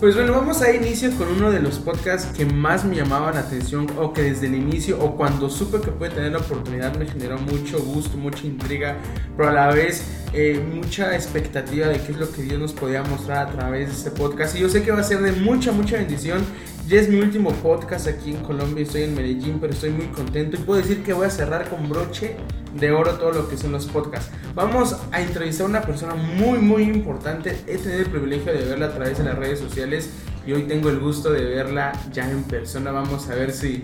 Pues bueno, vamos a inicio con uno de los podcasts que más me llamaban la atención o que desde el inicio o cuando supe que pude tener la oportunidad me generó mucho gusto, mucha intriga, pero a la vez eh, mucha expectativa de qué es lo que Dios nos podía mostrar a través de este podcast. Y yo sé que va a ser de mucha, mucha bendición. Ya es mi último podcast aquí en Colombia, estoy en Medellín, pero estoy muy contento y puedo decir que voy a cerrar con broche de oro todo lo que son los podcasts. Vamos a entrevistar a una persona muy, muy importante. He tenido el privilegio de verla a través de las redes sociales y hoy tengo el gusto de verla ya en persona. Vamos a ver si.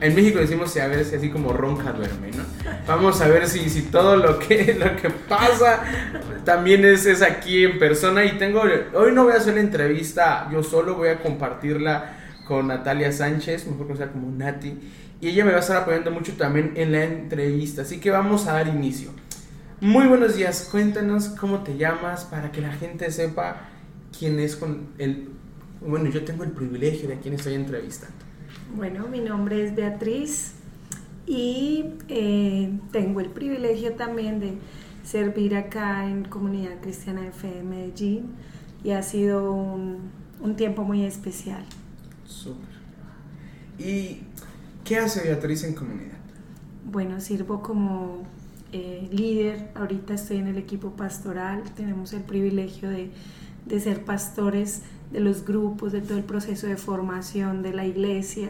En México decimos a ver si así como ronca duerme, ¿no? Vamos a ver si, si todo lo que, lo que pasa también es, es aquí en persona. Y tengo. Hoy no voy a hacer la entrevista yo solo, voy a compartirla con Natalia Sánchez, mejor conocida como Nati y ella me va a estar apoyando mucho también en la entrevista. Así que vamos a dar inicio. Muy buenos días, cuéntanos cómo te llamas para que la gente sepa quién es con el... Bueno, yo tengo el privilegio de quién estoy entrevistando. Bueno, mi nombre es Beatriz y eh, tengo el privilegio también de servir acá en Comunidad Cristiana de Fe de Medellín y ha sido un tiempo muy especial. Súper. Y ¿Qué hace Beatriz en comunidad? Bueno, sirvo como eh, líder, ahorita estoy en el equipo pastoral, tenemos el privilegio de, de, ser pastores de los grupos, de todo el proceso de formación de la iglesia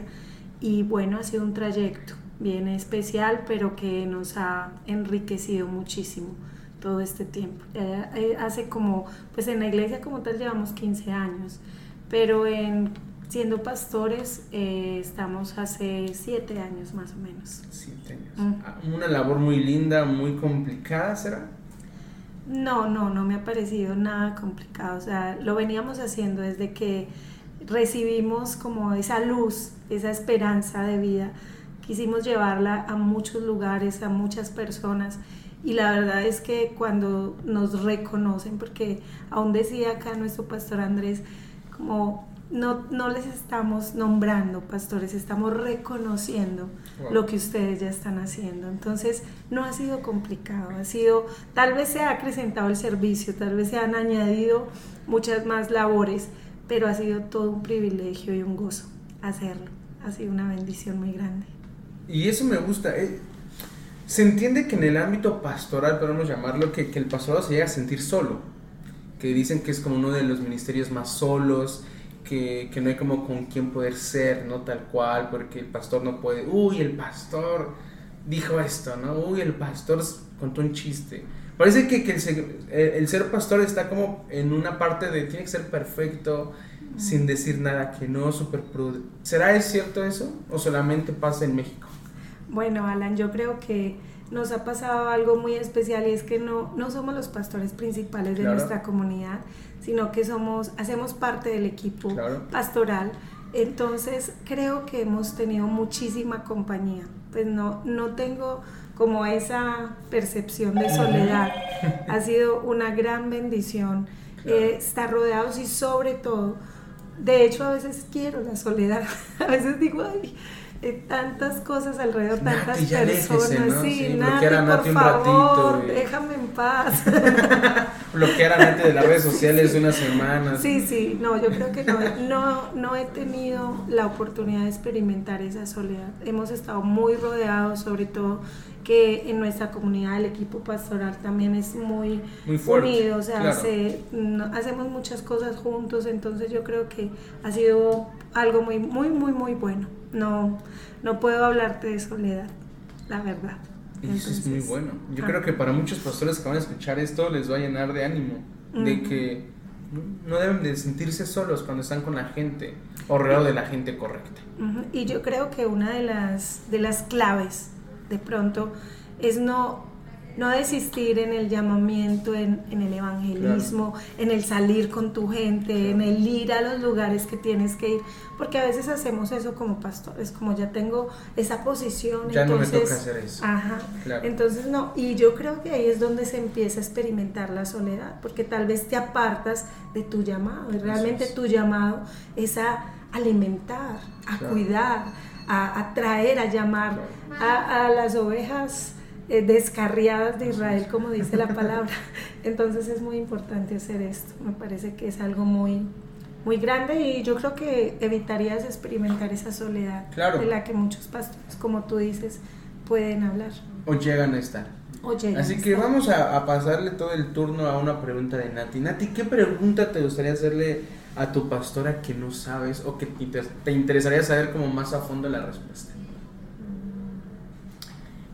y bueno, ha sido un trayecto bien especial, pero que nos ha enriquecido muchísimo todo este tiempo. Eh, hace como, pues en la iglesia como tal llevamos 15 años, pero en Siendo pastores, eh, estamos hace siete años más o menos. Siete años. Mm. Ah, una labor muy linda, muy complicada, ¿será? No, no, no me ha parecido nada complicado. O sea, lo veníamos haciendo desde que recibimos como esa luz, esa esperanza de vida. Quisimos llevarla a muchos lugares, a muchas personas. Y la verdad es que cuando nos reconocen, porque aún decía acá nuestro pastor Andrés, como no, no les estamos nombrando pastores, estamos reconociendo lo que ustedes ya están haciendo. Entonces, no ha sido complicado, ha sido, tal vez se ha acrecentado el servicio, tal vez se han añadido muchas más labores, pero ha sido todo un privilegio y un gozo hacerlo. Ha sido una bendición muy grande. Y eso me gusta. Eh, se entiende que en el ámbito pastoral, podemos llamarlo, que, que el pastor se llega a sentir solo, que dicen que es como uno de los ministerios más solos, que, no hay como con quién poder ser, ¿no? Tal cual, porque el pastor no puede, uy, el pastor dijo esto, ¿no? Uy, el pastor contó un chiste. Parece que, el, ser pastor está como en una parte de tiene que ser perfecto, sin decir nada que no, súper prudente. ¿Será es cierto eso o solamente pasa en México? Bueno, Alan, yo creo que nos ha pasado algo muy especial y es que no, no somos los pastores principales de nuestra comunidad, sino que somos, hacemos parte del equipo pastoral. Entonces creo que hemos tenido muchísima compañía. Pues no, no tengo como esa percepción de soledad. Ha sido una gran bendición eh, estar rodeados y sobre todo, de hecho a veces quiero la soledad. A veces digo, ay, tantas cosas alrededor, tantas personas. Sí, Nati, por favor, déjame en paz. bloquear a Nati de las redes sociales una semana. Sí, sí, no, yo creo que no, no, no he tenido la oportunidad de experimentar esa soledad. Hemos estado muy rodeados, sobre todo que en nuestra comunidad el equipo pastoral también es muy, unido, o sea, hacemos muchas cosas juntos, entonces yo creo que ha sido algo muy, muy, muy, muy bueno no, no puedo hablarte de soledad, la verdad. Eso es muy bueno. Yo creo que para muchos pastores que van a escuchar esto les va a llenar de ánimo, de que no deben de sentirse solos cuando están con la gente o rodeado de la gente correcta. Y yo creo que una de las, de las claves de pronto es no no desistir en el llamamiento, en, el evangelismo, en el salir con tu gente, en el ir a los lugares que tienes que ir, porque a veces hacemos eso como pastores, como ya tengo esa posición, ya entonces, no me toca hacer eso. Ajá, entonces no, y yo creo que ahí es donde se empieza a experimentar la soledad, porque tal vez te apartas de tu llamado, y realmente tu llamado es a alimentar, a cuidar, a, a, traer, a llamar a, a las ovejas eh, descarriadas de Israel, como dice la palabra. Entonces es muy importante hacer esto. Me parece que es algo muy, muy grande y yo creo que evitarías experimentar esa soledad Claro. de la que muchos pastores, como tú dices, pueden hablar. O llegan a estar. O llegan Así a que estar. vamos a, a pasarle todo el turno a una pregunta de Nati. Nati, ¿qué pregunta te gustaría hacerle a tu pastora que no sabes o que te, inter- te interesaría saber como más a fondo la respuesta?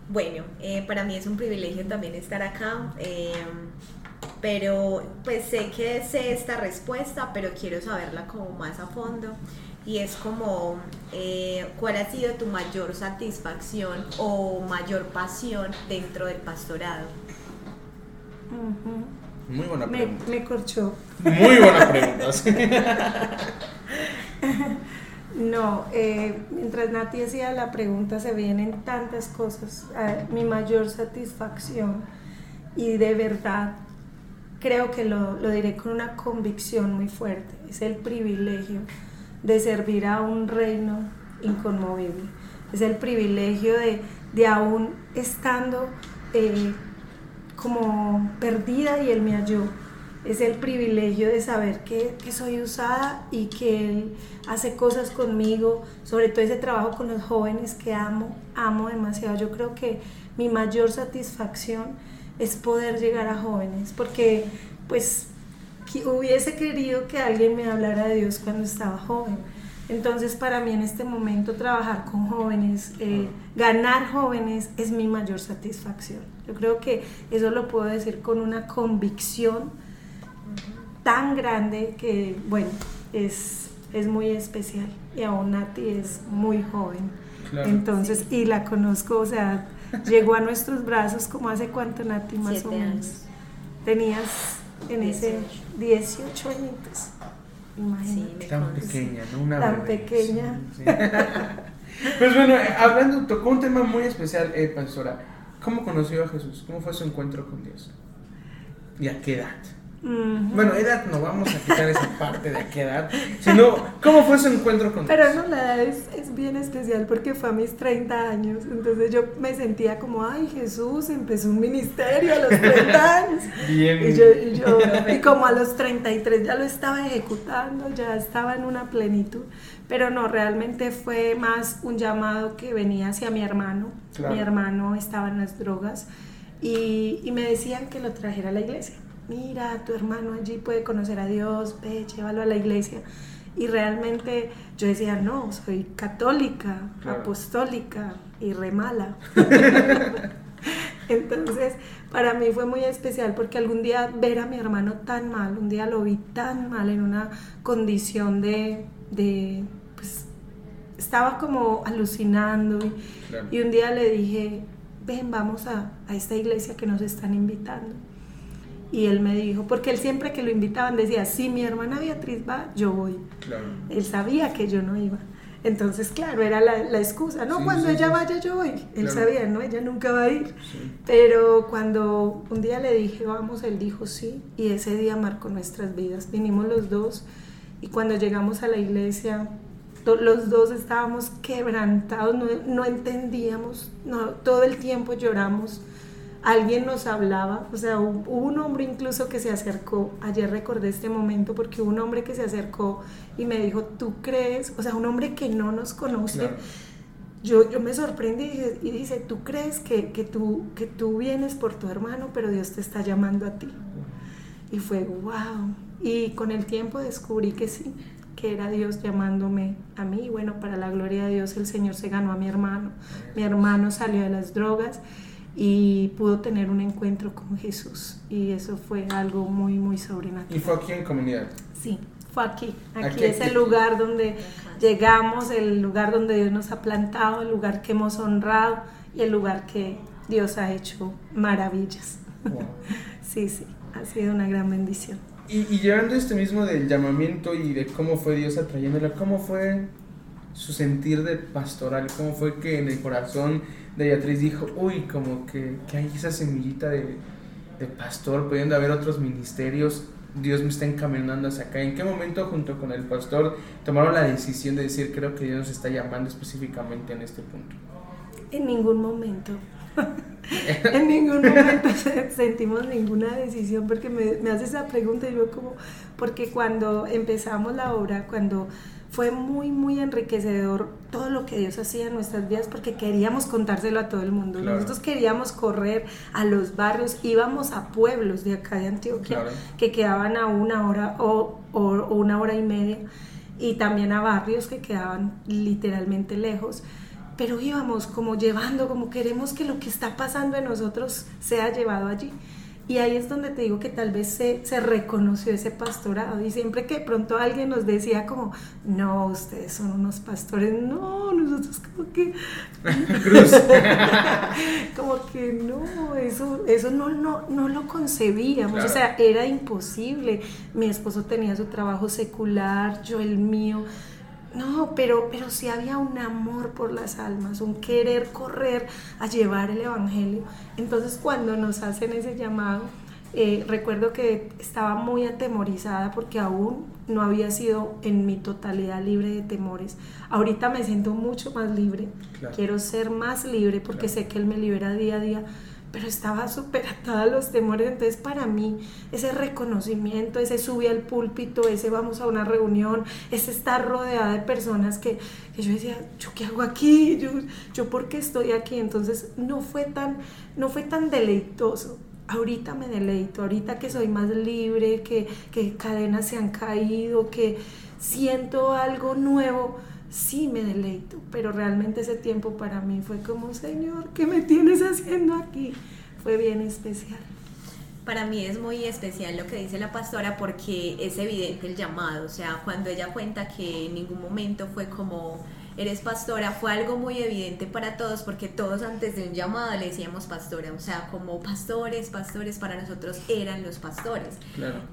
Bueno, eh, para mí es un privilegio también estar acá, eh, pero pues sé que sé esta respuesta, pero quiero saberla como más a fondo. Y es como, eh, ¿cuál ha sido tu mayor satisfacción o mayor pasión dentro del pastorado? Muy buena pregunta. me corchó. Muy buena pregunta. sí. No, eh, mientras Nati hacía la pregunta se vienen tantas cosas. Mi mayor satisfacción y de verdad creo que lo, lo diré con una convicción muy fuerte. Es el privilegio de servir a un reino inconmovible. Es el privilegio de, de aún estando eh, como perdida y Él me halló. Es el privilegio de saber que, que soy usada y que Él hace cosas conmigo, sobre todo ese trabajo con los jóvenes que amo, amo demasiado. Yo creo que mi mayor satisfacción es poder llegar a jóvenes, porque pues hubiese querido que alguien me hablara de Dios cuando estaba joven. Entonces para mí en este momento trabajar con jóvenes, eh, ganar jóvenes es mi mayor satisfacción. Yo creo que eso lo puedo decir con una convicción tan grande que, bueno, es, es muy especial. Y aún Nati es muy joven. Claro. Entonces, y la conozco, o sea, llegó a nuestros brazos como hace cuánto, Nati, más Siete o menos. años. Tenías en ese 18 añitos. Imagínate. Tan pequeña, ¿no? Una Tan bebé. pequeña. Sí, sí. pues bueno, hablando, tocó un tema muy especial, eh, pastora. ¿Cómo conoció a Jesús? ¿Cómo fue su encuentro con Dios? ¿Y a qué edad? Ujú. Bueno, edad no vamos a quitar esa parte de a qué edad, sino cómo fue su encuentro con Pero Dios. no, la edad es, es bien especial porque fue a mis 30 años. Entonces yo me sentía como, ay, Jesús empezó un ministerio a los 30 años. Bien. Y, yo, y, yo- y como a los 33 ya lo estaba ejecutando, ya estaba en una plenitud. Pero no, realmente fue más un llamado que venía hacia mi hermano. Claro. Mi hermano estaba en las drogas y, y me decían que lo trajera a la iglesia. Mira, tu hermano allí puede conocer a Dios, ve, llévalo a la iglesia. Y realmente yo decía, no, soy católica, Claro. apostólica y re mala. Entonces, para mí fue muy especial porque algún día ver a mi hermano tan mal, un día lo vi tan mal en una condición de, de pues, estaba como alucinando y, Claro. y un día le dije, ven, vamos a, a esta iglesia que nos están invitando. Y él me dijo, porque él siempre que lo invitaban decía, si mi hermana Beatriz va, yo voy. Claro. Él sabía que yo no iba. Entonces, claro, era la, la excusa, ¿no? Sí, cuando sí, ella sí. vaya, yo voy. Él Claro. sabía, ¿no? Ella nunca va a ir. Pero cuando un día le dije, vamos, él dijo sí, y ese día marcó nuestras vidas. Vinimos los dos y cuando llegamos a la iglesia, los dos estábamos quebrantados, no, no entendíamos, no, todo el tiempo lloramos. Alguien nos hablaba, o sea, hu- hubo un hombre incluso que se acercó, ayer recordé este momento porque hubo un hombre que se acercó y me dijo, ¿tú crees? O sea, un hombre que no nos conoce, Claro. yo, yo me sorprendí y dice, ¿tú crees que, que, tú, que tú vienes por tu hermano, pero Dios te está llamando a ti? Y fue, wow. Y con el tiempo descubrí que sí, que era Dios llamándome a mí. Y bueno, para la gloria de Dios, el Señor se ganó a mi hermano. Mi hermano salió de las drogas y pudo tener un encuentro con Jesús. Y eso fue algo muy, muy Y sobrenatural. fue aquí en comunidad. Sí, fue aquí. Aquí, Aquí, es aquí. el lugar donde llegamos, el lugar donde Dios nos ha plantado, el lugar que hemos honrado y el lugar que Dios ha hecho maravillas. Wow. Sí, sí, ha sido una gran bendición. Y, y llevando este mismo del llamamiento y de cómo fue Dios atrayéndola, ¿cómo fue su sentir de pastoral? ¿Cómo fue que en el corazón de Beatriz dijo, uy, como que, que hay esa semillita de, de pastor, pudiendo haber otros ministerios, Dios me está encaminando hacia acá? ¿En qué momento junto con el pastor tomaron la decisión de decir, creo que Dios nos está llamando específicamente en este punto? En ningún momento. en ningún momento sentimos ninguna decisión porque me, me hace esa pregunta y yo como, porque cuando empezamos la obra, cuando fue muy, muy enriquecedor todo lo que Dios hacía en nuestras vidas porque queríamos contárselo a todo el mundo. Nosotros queríamos correr a los barrios, íbamos a pueblos de acá de Antioquia que quedaban a una hora o, o, una hora y media y también a barrios que quedaban literalmente lejos pero íbamos como llevando, como queremos que lo que está pasando en nosotros sea llevado allí. Y ahí es donde te digo que tal vez se, se, reconoció ese pastorado. Y siempre que pronto alguien nos decía como, no, ustedes son unos pastores, no, nosotros como que... como que no, eso, eso no, no, no lo concebíamos. O sea, era imposible. Mi esposo tenía su trabajo secular, yo el mío. No, pero, pero sí había un amor por las almas, un querer correr a llevar el Evangelio. Entonces cuando nos hacen ese llamado, eh, recuerdo que estaba muy atemorizada porque aún no había sido en mi totalidad libre de temores. Ahorita me siento mucho más libre. Quiero ser más libre porque sé que Él me libera día a día pero estaba súper atada a los temores. Entonces, para mí, ese reconocimiento, ese subir al púlpito, ese vamos a una reunión, ese estar rodeada de personas que, que yo decía, ¿yo qué hago aquí? ¿Yo, ¿Yo por qué estoy aquí? Entonces, no fue tan, no fue tan deleitoso. Ahorita me deleito, ahorita que soy más libre, que, que cadenas se han caído, que siento algo nuevo sí me deleito, pero realmente ese tiempo para mí fue como, Señor, ¿qué me tienes haciendo aquí? Fue bien especial. Para mí es muy especial lo que dice la pastora porque es evidente el llamado, o sea, cuando ella cuenta que en ningún momento fue como eres pastora, fue algo muy evidente para todos porque todos antes de un llamado le decíamos pastora, o sea, como pastores, pastores para nosotros eran los pastores.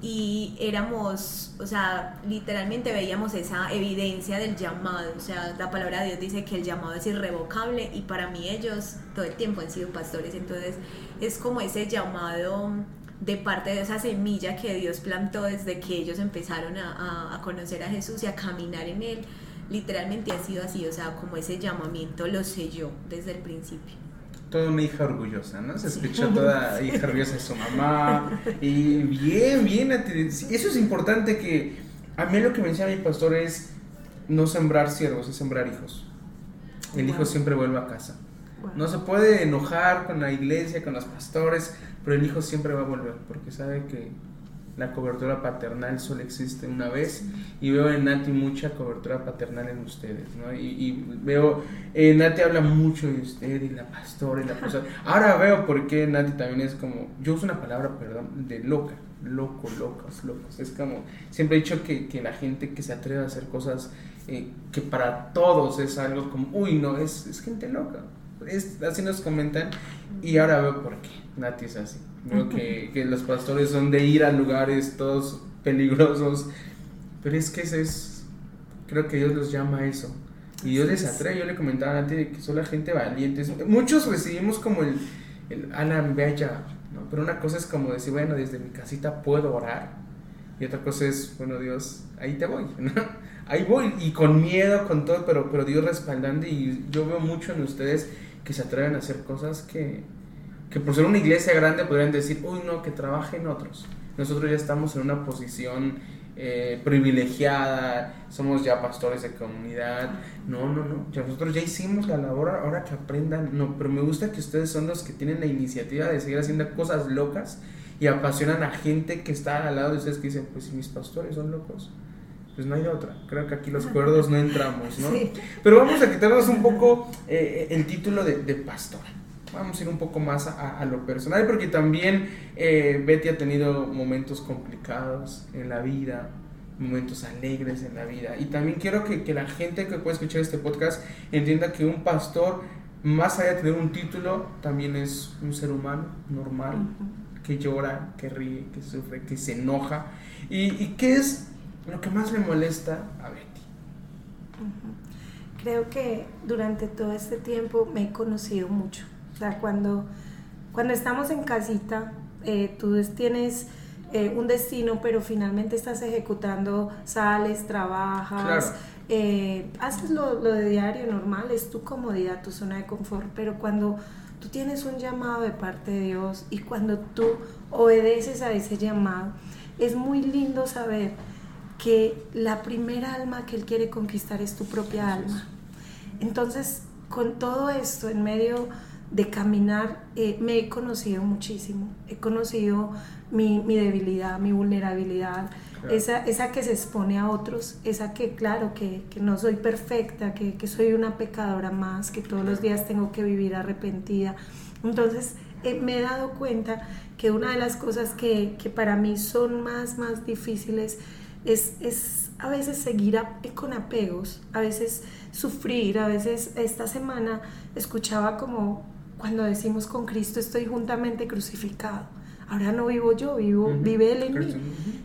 Y éramos, o sea, literalmente veíamos esa evidencia del llamado, o sea, la palabra de Dios dice que el llamado es irrevocable y para mí ellos todo el tiempo han sido pastores, entonces es como ese llamado de parte de esa semilla que Dios plantó desde que ellos empezaron a, a conocer a Jesús y a caminar en Él literalmente ha sido así, o sea, como ese llamamiento lo sé yo desde el principio. Toda una hija orgullosa, ¿no? Se escuchó toda hija orgullosa de su mamá. Y bien, bien. Eso es importante que a mí lo que me decía mi pastor es no sembrar siervos, es sembrar hijos. El hijo siempre vuelve a casa. No se puede enojar con la iglesia, con los pastores, pero el hijo siempre va a volver porque sabe que la cobertura paternal solo existe una vez y veo en Nati mucha cobertura paternal en ustedes, ¿no? Y, veo, eh, Nati habla mucho de usted y la pastora y la pastora. Ahora veo por qué Nati también es como, yo uso una palabra, perdón, de loca, loco, locos, locos. Es como, siempre he dicho que, que la gente que se atreve a hacer cosas eh, que para todos es algo como, uy, no, es, es gente loca. Es, así nos comentan y ahora veo por qué Nati es así. Veo que, que, los pastores son de ir a lugares todos peligrosos, pero es que ese es, creo que Dios los llama a eso. Y Dios les atrae, yo le comentaba antes de que son la gente valiente. Muchos recibimos como el, el Alan, ve allá, ¿no? pero una cosa es como decir, bueno, desde mi casita puedo orar. Y otra cosa es, bueno, Dios, ahí te voy, ¿no? Ahí voy, y con miedo, con todo, pero, pero Dios respaldando. Y yo veo mucho en ustedes que se atreven a hacer cosas que, que por ser una iglesia grande podrían decir, uy, no, que trabajen otros. Nosotros ya estamos en una posición eh, privilegiada, somos ya pastores de comunidad. No, no, no, ya nosotros ya hicimos la labor, ahora que aprendan. No, pero me gusta que ustedes son los que tienen la iniciativa de seguir haciendo cosas locas y apasionan a gente que está al lado de ustedes que dicen, pues si mis pastores son locos, pues no hay otra. Creo que aquí los cuerdos no entramos, ¿no? Pero vamos a quitarnos un poco eh, el título de, de pastor vamos a ir un poco más a, lo personal, porque también eh, Betty ha tenido momentos complicados en la vida, momentos alegres en la vida. Y también quiero que, que la gente que puede escuchar este podcast entienda que un pastor, más allá de tener un título, también es un ser humano normal, que llora, que ríe, que sufre, que se enoja. ¿Y, y qué es lo que más le molesta a Betty? Creo que durante todo este tiempo me he conocido mucho o sea, cuando, cuando estamos en casita, eh, tú tienes eh, un destino, pero finalmente estás ejecutando, sales, trabajas, eh, haces lo, lo, de diario normal, es tu comodidad, tu zona de confort, pero cuando tú tienes un llamado de parte de Dios y cuando tú obedeces a ese llamado, es muy lindo saber que la primera alma que Él quiere conquistar es tu propia alma. Entonces, con todo esto en medio de caminar, eh, me he conocido muchísimo. He conocido mi, mi debilidad, mi vulnerabilidad, esa, esa que se expone a otros, esa que, claro, que, que no soy perfecta, que, que, soy una pecadora más, que todos los días tengo que vivir arrepentida. Entonces, eh, me he dado cuenta que una de las cosas que, que para mí son más, más difíciles es, es a veces seguir con apegos, a veces sufrir, a veces esta semana escuchaba como cuando decimos con Cristo estoy juntamente crucificado. Ahora no vivo yo, vivo, vive Él en mí.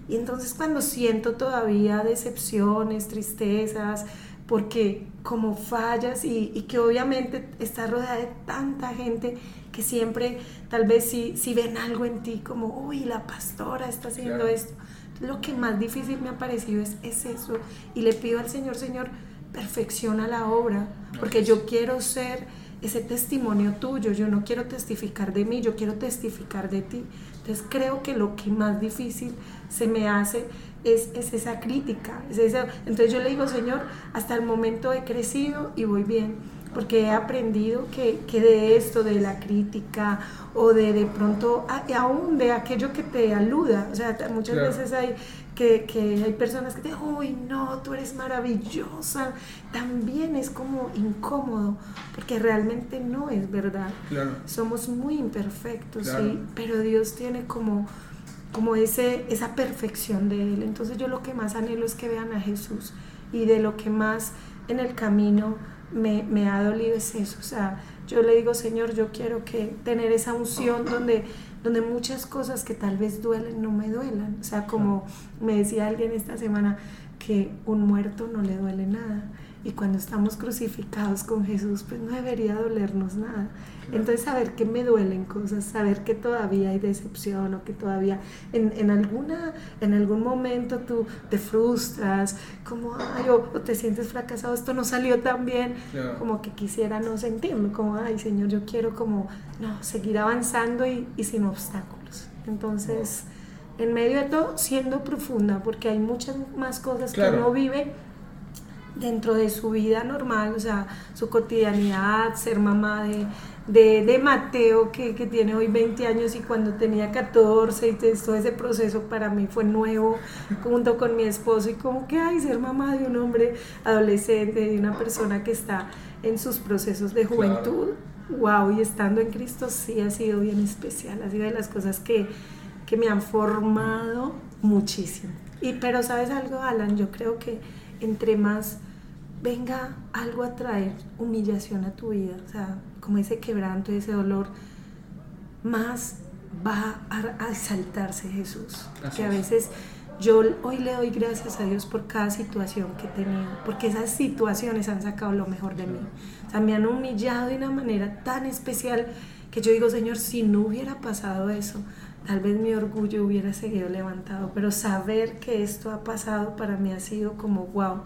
Y entonces cuando siento todavía decepciones, tristezas, porque como fallas y, y, que obviamente estás rodeada de tanta gente que siempre tal vez si, si ven algo en ti como, uy, la pastora está haciendo esto. Lo que más difícil me ha parecido es, es eso. Y le pido al Señor, Señor, perfecciona la obra, porque yo quiero ser ese testimonio tuyo, yo no quiero testificar de mí, yo quiero testificar de ti. Entonces creo que lo que más difícil se me hace es, es esa crítica. Es Entonces yo le digo, Señor, hasta el momento he crecido y voy bien porque he aprendido que, que, de esto, de la crítica o de de pronto, aún de aquello que te aluda, o sea, muchas veces hay que, que, hay personas que te dicen, uy, no, tú eres maravillosa, también es como incómodo, porque realmente no es verdad. Somos muy imperfectos, ¿sí? pero Dios tiene como como ese, esa perfección de Él. Entonces yo lo que más anhelo es que vean a Jesús y de lo que más en el camino me, me, ha dolido es eso. O sea, yo le digo, Señor, yo quiero que tener esa unción donde, donde muchas cosas que tal vez duelen no me duelan. O sea, como me decía alguien esta semana, que un muerto no le duele nada. Y cuando estamos crucificados con Jesús, pues no debería dolernos nada. Entonces, saber que me duelen cosas, saber que todavía hay decepción o que todavía en, en alguna, en algún momento tú te frustras, como, ay, o, te sientes fracasado, esto no salió tan bien, como que quisiera no sentirlo, como, ay, Señor, yo quiero como, no, seguir avanzando y, y sin obstáculos. Entonces, en medio de todo, siendo profunda, porque hay muchas más cosas que uno vive dentro de su vida normal, o sea, su cotidianidad, ser mamá de, de, de Mateo, que, que, tiene hoy 20 años y cuando tenía 14, y todo ese proceso para mí fue nuevo, junto con mi esposo, y como que, ay, ser mamá de un hombre adolescente, de una persona que está en sus procesos de juventud, wow, y estando en Cristo sí ha sido bien especial, ha sido de las cosas que, que me han formado muchísimo. Y, pero sabes algo, Alan, yo creo que entre más venga algo a traer humillación a tu vida, o sea, como ese quebranto, ese dolor, más va a, exaltarse Jesús. que a veces yo hoy le doy gracias a Dios por cada situación que he tenido, porque esas situaciones han sacado lo mejor de mí. O sea, me han humillado de una manera tan especial que yo digo, Señor, si no hubiera pasado eso, tal vez mi orgullo hubiera seguido levantado, pero saber que esto ha pasado para mí ha sido como, wow,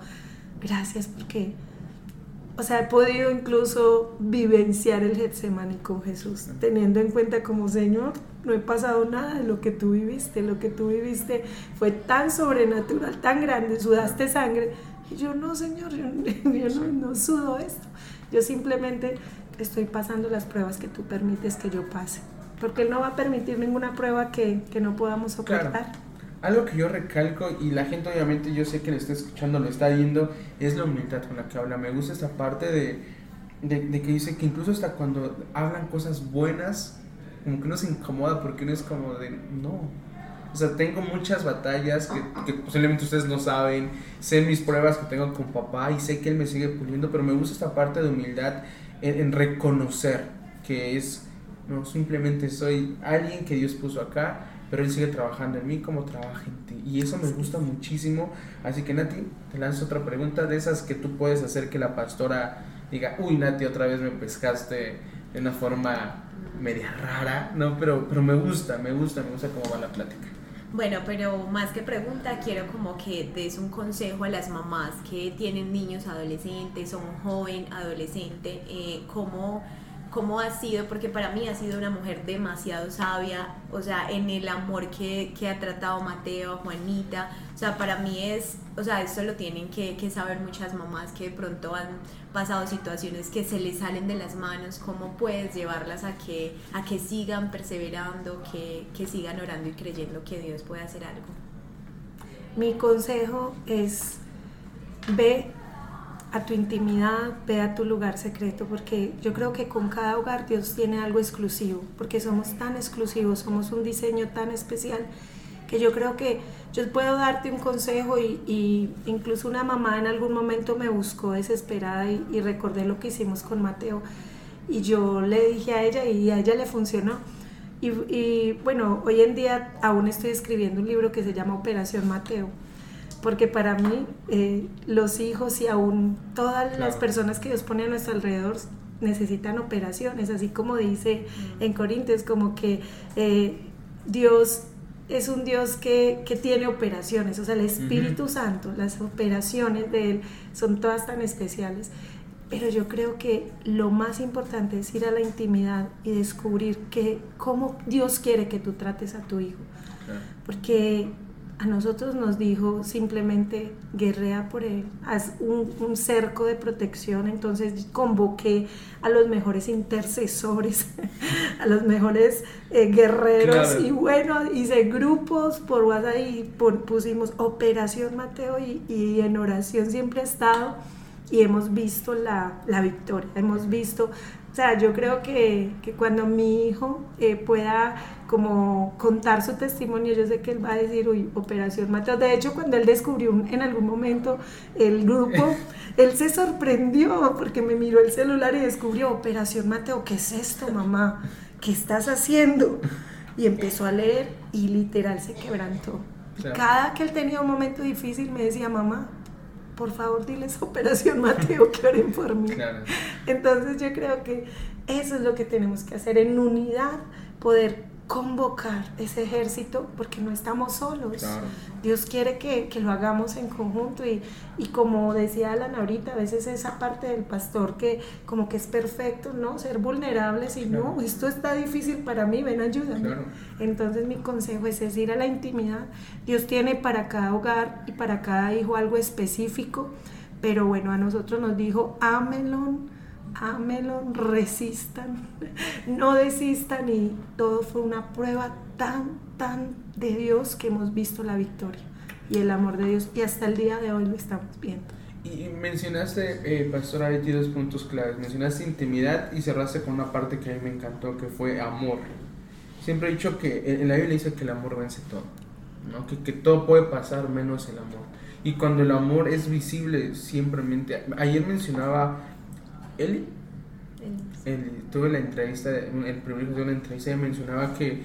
gracias porque, o sea, he podido incluso vivenciar el Getsemani con Jesús, teniendo en cuenta como Señor, no he pasado nada de lo que tú viviste, lo que tú viviste fue tan sobrenatural, tan grande, sudaste sangre, y yo no, Señor, yo, no, no sudo esto, yo simplemente estoy pasando las pruebas que tú permites que yo pase, porque Él no va a permitir ninguna prueba que, que no podamos soportar algo que yo recalco y la gente obviamente yo sé que le está escuchando, lo está viendo, es la humildad con la que habla. Me gusta esta parte de, de, que dice que incluso hasta cuando hablan cosas buenas, como que uno se incomoda porque uno es como de, no. O sea, tengo muchas batallas que, que posiblemente ustedes no saben, sé mis pruebas que tengo con papá y sé que él me sigue puliendo, pero me gusta esta parte de humildad en, en reconocer que es, no, simplemente soy alguien que Dios puso acá pero Él sigue trabajando en mí como trabaja en ti. Y eso me gusta muchísimo. Así que Nati, te lanzo otra pregunta de esas que tú puedes hacer que la pastora diga, uy Nati, otra vez me pescaste de una forma media rara, ¿no? Pero, pero me gusta, me gusta, me gusta cómo va la plática. Bueno, pero más que pregunta, quiero como que des un consejo a las mamás que tienen niños adolescentes o un joven adolescente, eh, cómo cómo ha sido, porque para mí ha sido una mujer demasiado sabia, o sea, en el amor que, que ha tratado Mateo, Juanita, o sea, para mí es, o sea, esto lo tienen que, que, saber muchas mamás que de pronto han pasado situaciones que se les salen de las manos, cómo puedes llevarlas a que, a que sigan perseverando, que, que sigan orando y creyendo que Dios puede hacer algo. Mi consejo es, ve a tu intimidad, ve a tu lugar secreto, porque yo creo que con cada hogar Dios tiene algo exclusivo, porque somos tan exclusivos, somos un diseño tan especial, que yo creo que yo puedo darte un consejo y, incluso una mamá en algún momento me buscó desesperada y, recordé lo que hicimos con Mateo y yo le dije a ella y a ella le funcionó. Y, y bueno, hoy en día aún estoy escribiendo un libro que se llama Operación Mateo porque para mí eh, los hijos y aún todas las personas que Dios pone a nuestro alrededor necesitan operaciones, así como dice mm. en Corintios, como que eh, Dios es un Dios que, que, tiene operaciones, o sea, el Espíritu Santo, las operaciones de Él son todas tan especiales. Pero yo creo que lo más importante es ir a la intimidad y descubrir que, cómo Dios quiere que tú trates a tu hijo. Porque a nosotros nos dijo simplemente guerrea por él, haz un, cerco de protección, entonces convoqué a los mejores intercesores, a los mejores eh, guerreros y bueno, hice grupos por WhatsApp y pusimos Operación Mateo y, en oración siempre he estado y hemos visto la, la victoria, hemos visto o sea, yo creo que, que cuando mi hijo eh, pueda como contar su testimonio, yo sé que él va a decir, uy, Operación Mateo. De hecho, cuando él descubrió en algún momento el grupo, él se sorprendió porque me miró el celular y descubrió, Operación Mateo, ¿qué es esto, mamá? ¿Qué estás haciendo? Y empezó a leer y literal se quebrantó. Cada que él tenía un momento difícil me decía, mamá, por favor diles Operación Mateo que oren por mí. Entonces yo creo que eso es lo que tenemos que hacer en unidad, poder convocar ese ejército porque no estamos solos. Dios quiere que, que, lo hagamos en conjunto y, y, como decía Alan ahorita, a veces esa parte del pastor que como que es perfecto, ¿no? Ser vulnerables y no, esto está difícil para mí, ven, ayúdame. Entonces mi consejo es, es ir a la intimidad. Dios tiene para cada hogar y para cada hijo algo específico, pero bueno, a nosotros nos dijo, ámenlo ámelo, resistan, no desistan y todo fue una prueba tan, tan de Dios que hemos visto la victoria y el amor de Dios y hasta el día de hoy lo estamos viendo. Y mencionaste, eh, Pastora Betty, dos puntos claves. Mencionaste intimidad y cerraste con una parte que a mí me encantó, que fue amor. Siempre he dicho que en la Biblia dice que el amor vence todo, ¿no? que, que todo puede pasar menos el amor. Y cuando el amor es visible, simplemente... Ayer mencionaba Eli, tuve la entrevista, el primer de una entrevista y mencionaba que,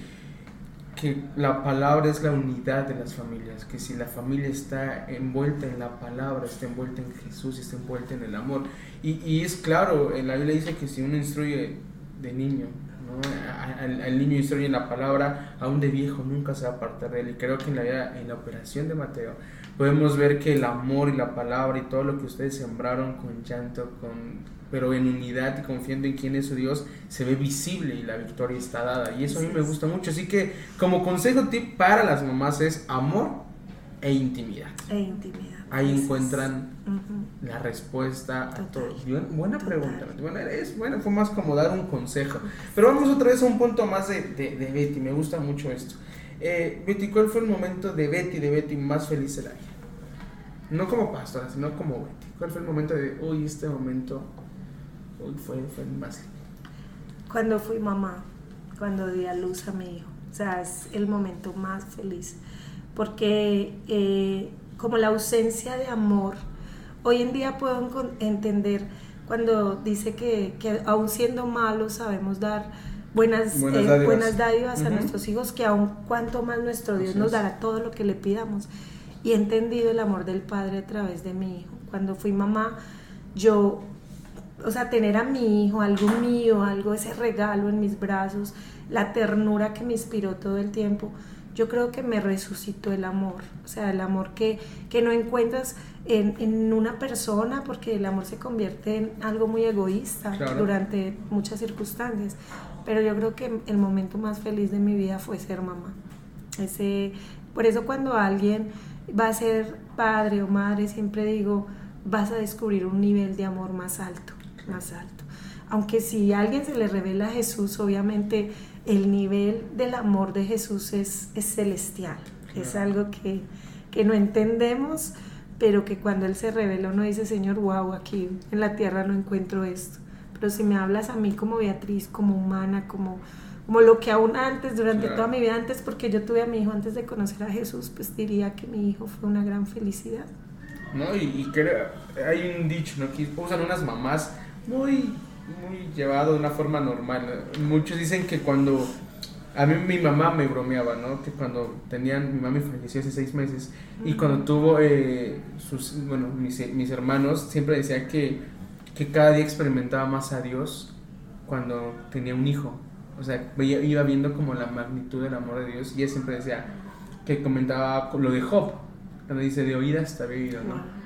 que la palabra es la unidad de las familias, que si la familia está envuelta en la palabra, está envuelta en Jesús, está envuelta en el amor. Y, y es claro, en la Biblia dice que si uno instruye de niño, ¿no? al, niño instruye en la palabra, aún de viejo nunca se va a apartar de él. Y creo que en la, en la operación de Mateo podemos ver que el amor y la palabra y todo lo que ustedes sembraron con llanto, con pero en unidad y confiando en quién es su Dios, se ve visible y la victoria está dada. Y eso a mí me gusta mucho. Así que como consejo tip para las mamás es amor e intimidad. E intimidad. Ahí encuentran la respuesta a todo. Buena pregunta. Bueno, es, bueno, fue más como dar un consejo. Pero vamos otra vez a un punto más de, de, Betty. Me gusta mucho esto. Eh, Betty, ¿cuál fue el momento de Betty, de Betty más feliz de la vida? No como pastora, sino como Betty. ¿Cuál fue el momento de, uy, este momento fue, fue más Cuando fui mamá, cuando di a luz a mi hijo. O sea, es el momento más feliz. Porque eh, como la ausencia de amor, hoy en día puedo entender cuando dice que, que aún siendo malos sabemos dar buenas, buenas, eh, dádivas, a nuestros hijos, que aún cuanto más nuestro Dios nos dará todo lo que le pidamos. Y he entendido el amor del Padre a través de mi hijo. Cuando fui mamá, yo o sea, tener a mi hijo, algo mío, algo, ese regalo en mis brazos, la ternura que me inspiró todo el tiempo, yo creo que me resucitó el amor, o sea, el amor que, que no encuentras en, en, una persona, porque el amor se convierte en algo muy egoísta durante muchas circunstancias, pero yo creo que el momento más feliz de mi vida fue ser mamá. Ese, por eso cuando alguien va a ser padre o madre, siempre digo, vas a descubrir un nivel de amor más alto, más alto. Aunque si a alguien se le revela a Jesús, obviamente el nivel del amor de Jesús es, es celestial, es algo que, que, no entendemos, pero que cuando Él se revela uno dice, Señor, wow, aquí en la tierra no encuentro esto. Pero si me hablas a mí como Beatriz, como humana, como, como lo que aún antes, durante toda mi vida antes, porque yo tuve a mi hijo antes de conocer a Jesús, pues diría que mi hijo fue una gran felicidad. ¿No? Y, y que hay un dicho, ¿no? Que usan unas mamás muy muy llevado de una forma normal. Muchos dicen que cuando a mí mi mamá me bromeaba, ¿no? Que cuando tenían, mi mamá falleció hace seis meses y cuando tuvo eh, sus, bueno, mis, mis, hermanos, siempre decía que, que cada día experimentaba más a Dios cuando tenía un hijo. O sea, iba viendo como la magnitud del amor de Dios y ella siempre decía que comentaba lo de Job, cuando dice de oídas había oído, ¿no?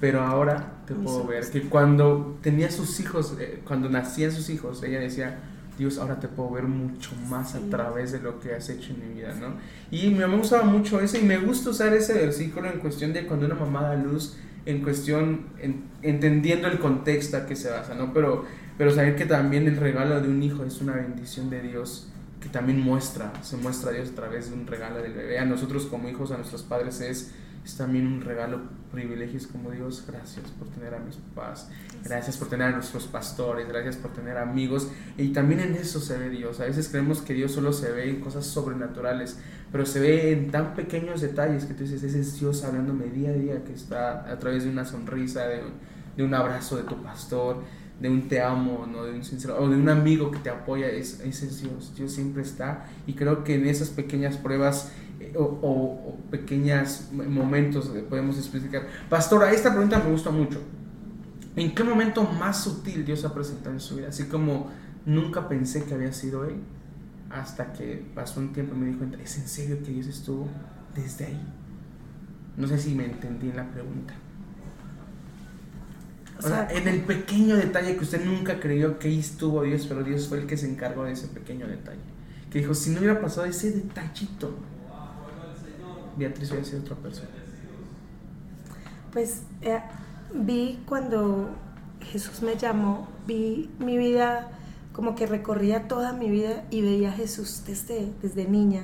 Pero ahora te puedo ver que cuando tenía sus hijos, eh, cuando nacían sus hijos, ella decía, Dios, ahora te puedo ver mucho más a través de lo que has hecho en mi vida, ¿no? Y me gustaba mucho eso y me gusta usar ese versículo en cuestión de cuando una mamá da luz, en cuestión, entendiendo el contexto a que se basa, ¿no? Pero, pero saber que también el regalo de un hijo es una bendición de Dios que también muestra, se muestra a Dios a través de un regalo del bebé. A nosotros como hijos, a nuestros padres es es también un regalo, privilegios como Dios, gracias por tener a mis papás, gracias por tener a nuestros pastores, gracias por tener amigos y también en eso se ve Dios. A veces creemos que Dios solo se ve en cosas sobrenaturales, pero se ve en tan pequeños detalles que tú dices, ese es Dios hablándome día a día, que está a través de una sonrisa, de, de un abrazo de tu pastor, de un te amo, ¿no? de un sincero, o de un amigo que te apoya, ese es Dios, Dios siempre está y creo que en esas pequeñas pruebas o, o, pequeños momentos podemos explicar. Pastora, esta pregunta me gusta mucho. ¿En qué momento más sutil Dios ha presentado en su vida? Así como nunca pensé que había sido Él, hasta que pasó un tiempo y me di cuenta, ¿es en serio que Dios estuvo desde ahí? No sé si me entendí en la pregunta. O sea, en el pequeño detalle que usted nunca creyó que ahí estuvo Dios, pero Dios fue el que se encargó de ese pequeño detalle. Que dijo, si no hubiera pasado ese detallito, Beatriz hubiera sido otra persona? Pues eh, vi cuando Jesús me llamó, vi mi vida como que recorría toda mi vida y veía a Jesús desde, desde niña,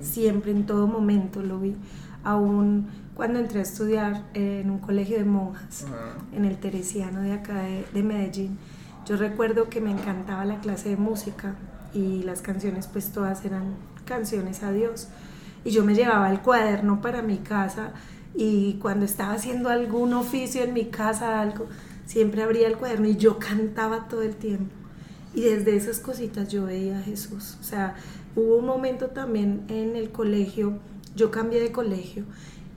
siempre, en todo momento lo vi, aún cuando entré a estudiar en un colegio de monjas, en el Teresiano de acá de, de Medellín. Yo recuerdo que me encantaba la clase de música y las canciones pues todas eran canciones a Dios y yo me llevaba el cuaderno para mi casa y cuando estaba haciendo algún oficio en mi casa, algo, siempre abría el cuaderno y yo cantaba todo el tiempo. Y desde esas cositas yo veía a Jesús. O sea, hubo un momento también en el colegio, yo cambié de colegio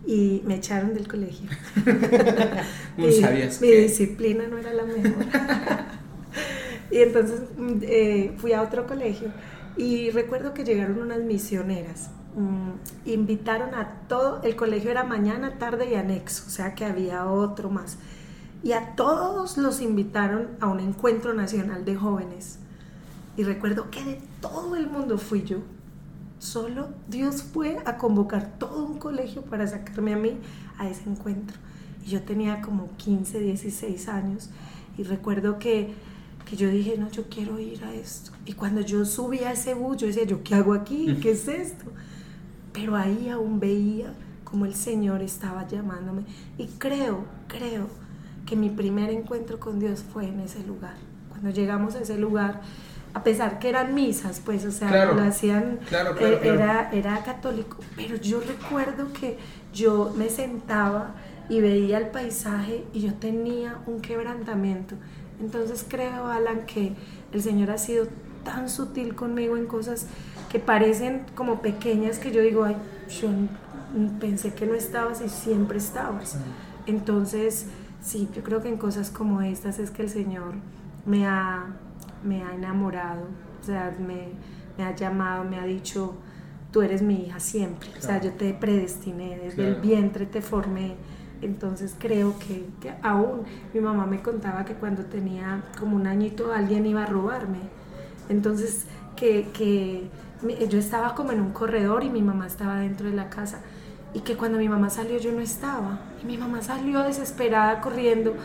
y me echaron del colegio. ¿No sabías mi disciplina no era la mejor. y entonces mm, eh, fui a otro colegio y recuerdo que llegaron unas misioneras Mm, invitaron a todo, el colegio era mañana, tarde y anexo, o sea que había otro más. Y a todos los invitaron a un encuentro nacional de jóvenes. Y recuerdo que de todo el mundo fui yo. Solo Dios fue a convocar todo un colegio para sacarme a mí a ese encuentro. Y yo tenía como 15, 16 años. Y recuerdo que, que yo dije, no, yo quiero ir a esto. Y cuando yo subí a ese bus, yo decía, ¿yo qué hago aquí? ¿Qué es esto? Pero ahí aún veía como el Señor estaba llamándome. Y creo, creo que mi primer encuentro con Dios fue en ese lugar. Cuando llegamos a ese lugar, a pesar que eran misas, pues, o sea, lo hacían, eh, Era, era católico, pero yo recuerdo que yo me sentaba y veía el paisaje y yo tenía un quebrantamiento. Entonces creo, Alan, que el Señor ha sido tan sutil conmigo en cosas que parecen como pequeñas que yo digo, ay, yo pensé que no estabas y siempre estabas. Entonces, sí, yo creo que en cosas como estas es que el Señor me ha, me ha enamorado, o sea, me, me ha llamado, me ha dicho, tú eres mi hija siempre, o sea, yo te predestiné, desde el vientre te formé. Entonces creo que, que, aún mi mamá me contaba que cuando tenía como un añito alguien iba a robarme. Entonces que, que yo estaba como en un corredor y mi mamá estaba dentro de la casa. Y que cuando mi mamá salió yo no estaba. Y mi mamá salió desesperada corriendo.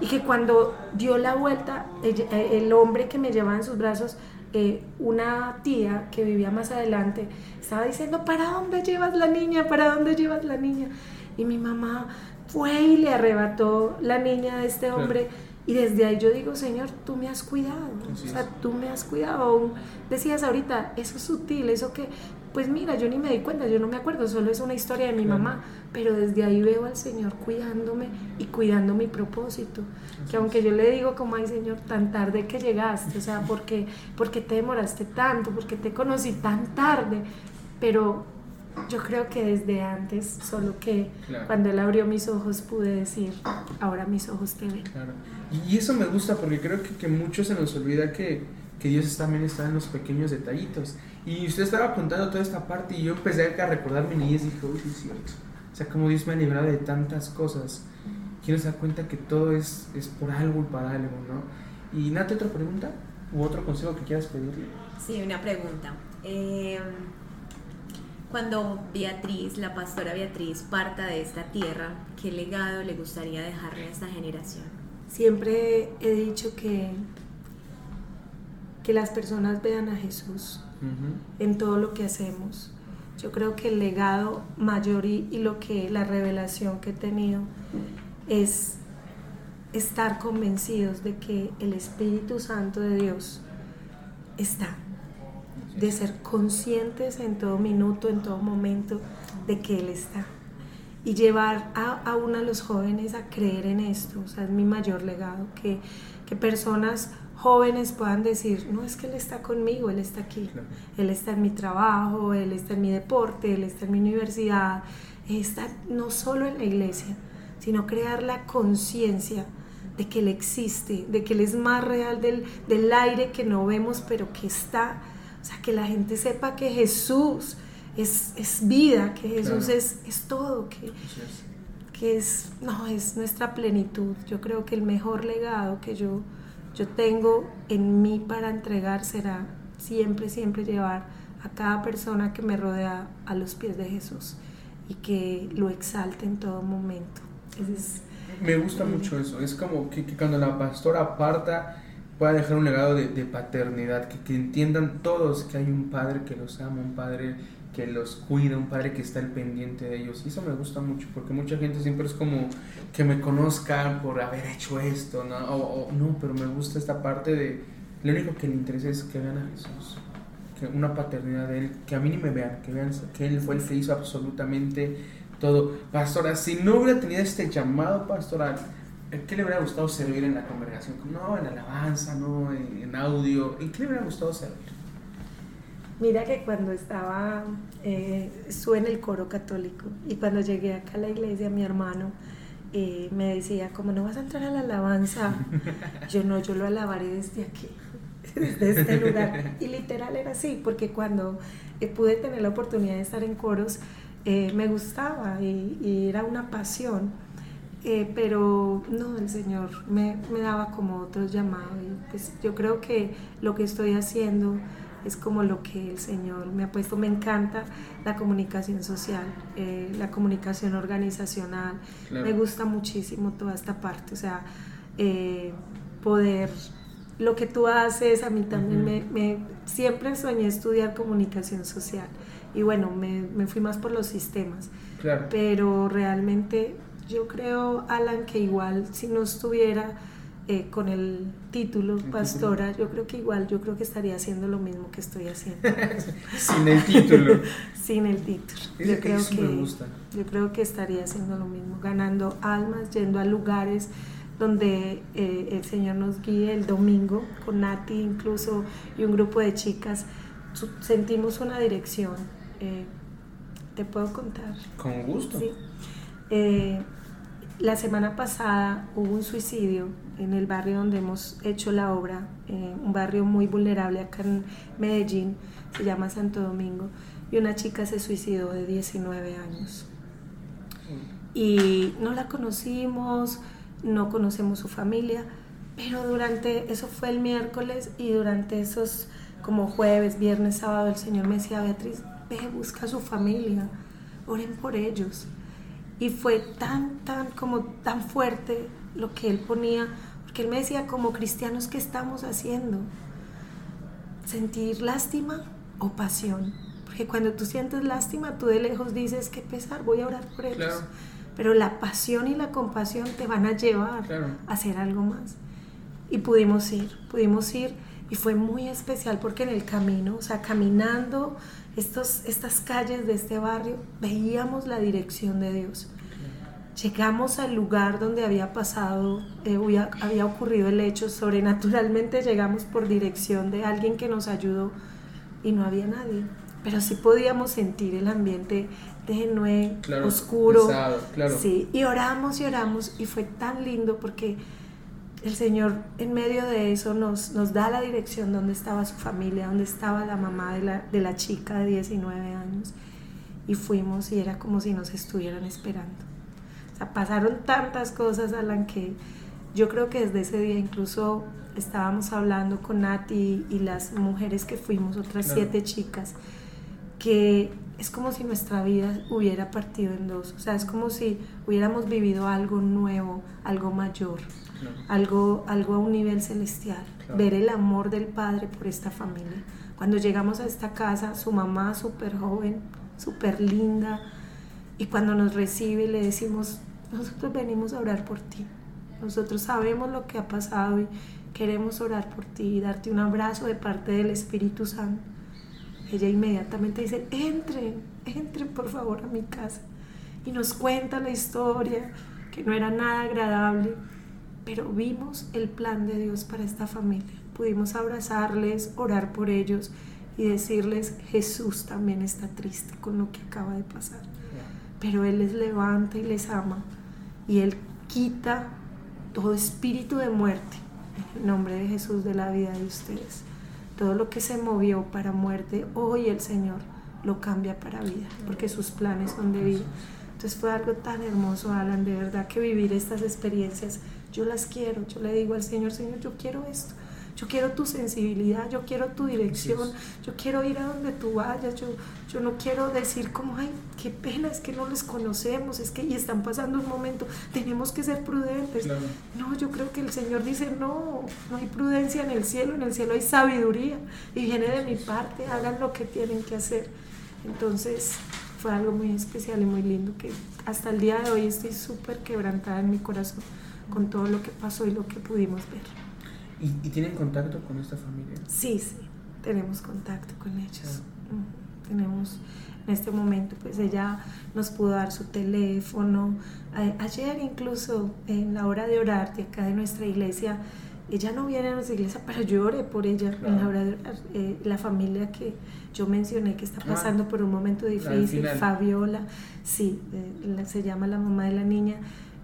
Y que cuando dio la vuelta el, hombre que me llevaba en sus brazos eh, una tía que vivía más adelante estaba diciendo ¿para dónde llevas la niña? ¿para dónde llevas la niña? y mi mamá fue y le arrebató la niña de este hombre y desde ahí yo digo, Señor, tú me has cuidado, o sea, tú me has cuidado. Decías ahorita, eso es sutil, eso que pues mira, yo ni me di cuenta, yo no me acuerdo, solo es una historia de mi mamá, pero desde ahí veo al Señor cuidándome y cuidando mi propósito. que aunque yo le digo como, ay Señor, tan tarde que llegaste, o sea, ¿por qué, te demoraste tanto? ¿Por qué te conocí tan tarde? Pero yo creo que desde antes, solo que cuando Él abrió mis ojos pude decir, ahora mis ojos te ven. Claro. Y eso me gusta porque creo que, que mucho se nos olvida que, que Dios también está en los pequeños detallitos. Y usted estaba contando toda esta parte y yo empecé a recordar mi niñez y dije, uy, es cierto. O sea, como Dios me ha librado de tantas cosas. Quiero dar cuenta que todo es, es por algo y para algo, ¿no? Y Nate, ¿otra pregunta? ¿U otro consejo que quieras pedirle? Sí, una pregunta. Eh, cuando Beatriz, la pastora Beatriz, parta de esta tierra, ¿qué legado le gustaría dejarle a esta generación? Siempre he dicho que, que las personas vean a Jesús en todo lo que hacemos. Yo creo que el legado mayor y, lo que la revelación que he tenido es estar convencidos de que el Espíritu Santo de Dios está, de ser conscientes en todo minuto, en todo momento de que Él está. Y llevar a, aún a los jóvenes a creer en esto, o sea, es mi mayor legado, que, que personas jóvenes puedan decir, no es que Él está conmigo, Él está aquí, Él está en mi trabajo, Él está en mi deporte, Él está en mi universidad, está no solo en la iglesia, sino crear la conciencia de que Él existe, de que Él es más real del, del aire que no vemos, pero que está. O sea, que la gente sepa que Jesús es, es vida, que Jesús es, es, todo, que, que es, no, es nuestra plenitud. Yo creo que el mejor legado que yo yo tengo en mí para entregar será siempre, siempre llevar a cada persona que me rodea a los pies de Jesús y que lo exalte en todo momento. me gusta mucho eso, es como que, cuando la pastora aparta pueda dejar un legado de, paternidad, que, que, entiendan todos que hay un padre que los ama, un padre que los cuida, un padre que está al pendiente de ellos. Y eso me gusta mucho, porque mucha gente siempre es como que me conozcan por haber hecho esto, ¿no? O, no, pero me gusta esta parte de, lo único que le interesa es que vean a Jesús, que una paternidad de Él, que a mí ni me vean, que vean que Él fue el que hizo absolutamente todo. Pastora, si no hubiera tenido este llamado pastoral, qué le hubiera gustado servir en la congregación? No, en alabanza, no, en audio, ¿en qué le hubiera gustado servir? Mira que cuando estaba, eh, estuve en el coro católico y cuando llegué acá a la iglesia, mi hermano eh, me decía, como no vas a entrar a la alabanza, yo no, yo lo alabaré desde aquí, desde este lugar. Y literal era así, porque cuando eh, pude tener la oportunidad de estar en coros, me gustaba y, era una pasión. Pero no, el Señor me, me, daba como otros llamados. Y pues yo creo que lo que estoy haciendo es como lo que el Señor me ha puesto. Me encanta la comunicación social, eh, la comunicación organizacional. Me gusta muchísimo toda esta parte, o sea, eh, poder, lo que tú haces, a mí también me, siempre soñé estudiar comunicación social. Y bueno, me, me fui más por los sistemas. Pero realmente yo creo, Alan, que igual si no estuviera eh, con el título pastora, yo creo que igual, yo creo que estaría haciendo lo mismo que estoy haciendo. Sin el título. Sin el título. yo creo que, Yo creo que estaría haciendo lo mismo, ganando almas, yendo a lugares donde eh, el Señor nos guíe el domingo, con Nati incluso y un grupo de chicas, sentimos una dirección. Eh, ¿Te puedo contar? Con gusto. Sí la semana pasada hubo un suicidio en el barrio donde hemos hecho la obra, eh, un barrio muy vulnerable acá en Medellín, se llama Santo Domingo, y una chica se suicidó de 19 años. Y no la conocimos, no conocemos su familia, pero durante, eso fue el miércoles y durante esos como jueves, viernes, sábado, el Señor me decía, Beatriz, ve, busca a su familia, oren por ellos. Y fue tan, tan, como tan fuerte lo que él ponía, porque él me decía, como cristianos, ¿qué estamos haciendo? Sentir lástima o pasión. Porque cuando tú sientes lástima, tú de lejos dices, qué pesar, voy a orar por ellos. Pero la pasión y la compasión te van a llevar a hacer algo más. Y pudimos ir, pudimos ir y fue muy especial porque en el camino, o sea, caminando estos, estas calles de este barrio, veíamos la dirección de Dios. Llegamos al lugar donde había pasado, eh, había, había ocurrido el hecho, sobrenaturalmente llegamos por dirección de alguien que nos ayudó y no había nadie pero sí podíamos sentir el ambiente tenue, oscuro. claro. Sí, y oramos y oramos y fue tan lindo porque el Señor en medio de eso nos, nos da la dirección donde estaba su familia, donde estaba la mamá de la, de la chica de 19 años. Y fuimos y era como si nos estuvieran esperando. O sea, pasaron tantas cosas, Alan, que yo creo que desde ese día incluso estábamos hablando con Nati y las mujeres que fuimos, otras siete chicas, que es como si nuestra vida hubiera partido en dos, o sea, es como si hubiéramos vivido algo nuevo, algo mayor, algo, algo a un nivel celestial, ver el amor del Padre por esta familia. Cuando llegamos a esta casa, su mamá súper joven, súper linda, y cuando nos recibe le decimos, nosotros venimos a orar por ti, nosotros sabemos lo que ha pasado y queremos orar por ti y darte un abrazo de parte del Espíritu Santo. Ella inmediatamente dice, entren, entren por favor a mi casa. Y nos cuenta la historia, que no era nada agradable, pero vimos el plan de Dios para esta familia. Pudimos abrazarles, orar por ellos y decirles, Jesús también está triste con lo que acaba de pasar. Pero Él les levanta y les ama y Él quita todo espíritu de muerte en el nombre de Jesús de la vida de ustedes todo lo que se movió para muerte, hoy el Señor lo cambia para vida, porque sus planes son de vida. Entonces fue algo tan hermoso, Alan, de verdad que vivir estas experiencias, yo las quiero, yo le digo al Señor, Señor, yo quiero esto, yo quiero tu sensibilidad, yo quiero tu dirección, yo quiero ir a donde tú vayas, yo, yo no quiero decir como, ay, qué pena, es que no les conocemos, es que y están pasando un momento, tenemos que ser prudentes. No, yo creo que el Señor dice, no, no hay prudencia en el cielo, en el cielo hay sabiduría y viene de mi parte, hagan lo que tienen que hacer. Entonces fue algo muy especial y muy lindo que hasta el día de hoy estoy súper quebrantada en mi corazón con todo lo que pasó y lo que pudimos ver. ¿Y, tienen contacto con esta familia? Sí, sí, tenemos contacto con ellos. Tenemos en este momento, pues ella nos pudo dar su teléfono. ayer incluso en la hora de orar de acá de nuestra iglesia, ella no viene a nuestra iglesia, pero yo oré por ella en la hora de orar. Eh, la familia que yo mencioné que está ah. pasando por un momento difícil, Fabiola, sí, eh, se llama la mamá de la niña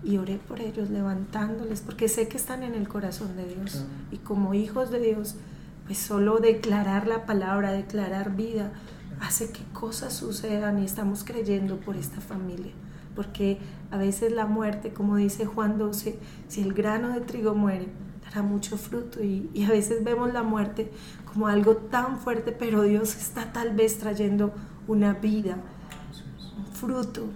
y oré por ellos levantándoles porque sé que están en el corazón de Dios. Y como hijos de Dios pues solo declarar la palabra, declarar vida hace que cosas sucedan y estamos creyendo por esta familia. Porque a veces la muerte como dice Juan 12 si el grano de trigo muere dará mucho fruto. Y, y a veces vemos la muerte como algo tan fuerte pero Dios está tal vez trayendo una vida un fruto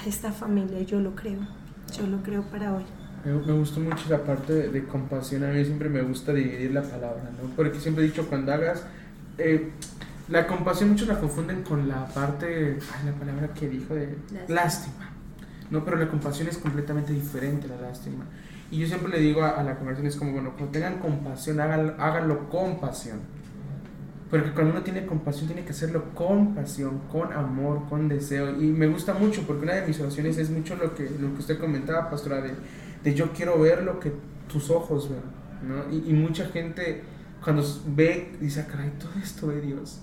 a esta familia y yo lo creo yo lo creo para hoy. Me, gustó mucho esa parte de, compasión. A mí siempre me gusta dividir la palabra, ¿no? Porque siempre he dicho, cuando hagas. Eh, la compasión muchos la confunden con la parte. Ay, la palabra que dijo de. Lástima. No, pero la compasión es completamente diferente a la lástima. Y yo siempre le digo a, la conversión: es como, bueno, cuando tengan compasión, háganlo, háganlo con pasión porque cuando uno tiene compasión, tiene que hacerlo con pasión, con amor, con deseo. Y me gusta mucho, porque una de mis oraciones es mucho lo que, lo que usted comentaba, pastora, de, de yo quiero ver lo que tus ojos ven. ¿no? Y, y, mucha gente, cuando ve, dice, ah, caray, todo esto ve Dios.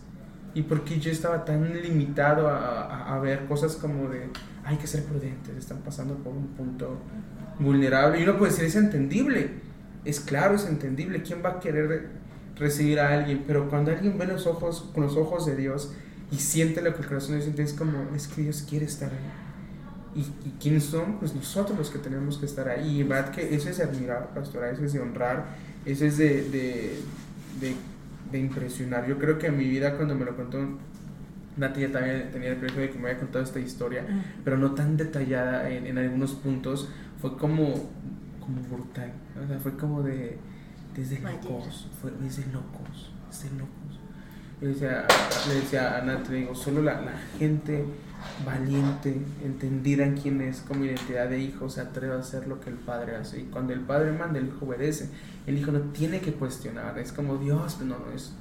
y porque yo estaba tan limitado a, a, ver cosas como de hay que ser prudentes, están pasando por un punto vulnerable. Y uno puede decir, es entendible, es claro, es entendible, ¿quién va a querer recibir a alguien? Pero cuando alguien ve los ojos, con los ojos de Dios y siente lo que el corazón siente, es como, es que Dios quiere estar ahí. ¿Y, quiénes son? Pues nosotros los que tenemos que estar ahí. Y verdad que eso es de admirar, pastora, eso es de honrar, eso es de, de, de de impresionar. Yo creo que en mi vida cuando me lo contó Nati ya también tenía el privilegio de que me había contado esta historia, pero no tan detallada en, en, algunos puntos, fue como, como brutal, o sea, fue como de, desde locos, fue desde locos, desde locos. le decía, le decía a Nati, digo, solo la, la gente valiente, entendida en quién es como identidad de hijo, se atreve a hacer lo que el padre hace. Y cuando el padre manda, el hijo obedece. El hijo no tiene que cuestionar, es como Dios, no, no es.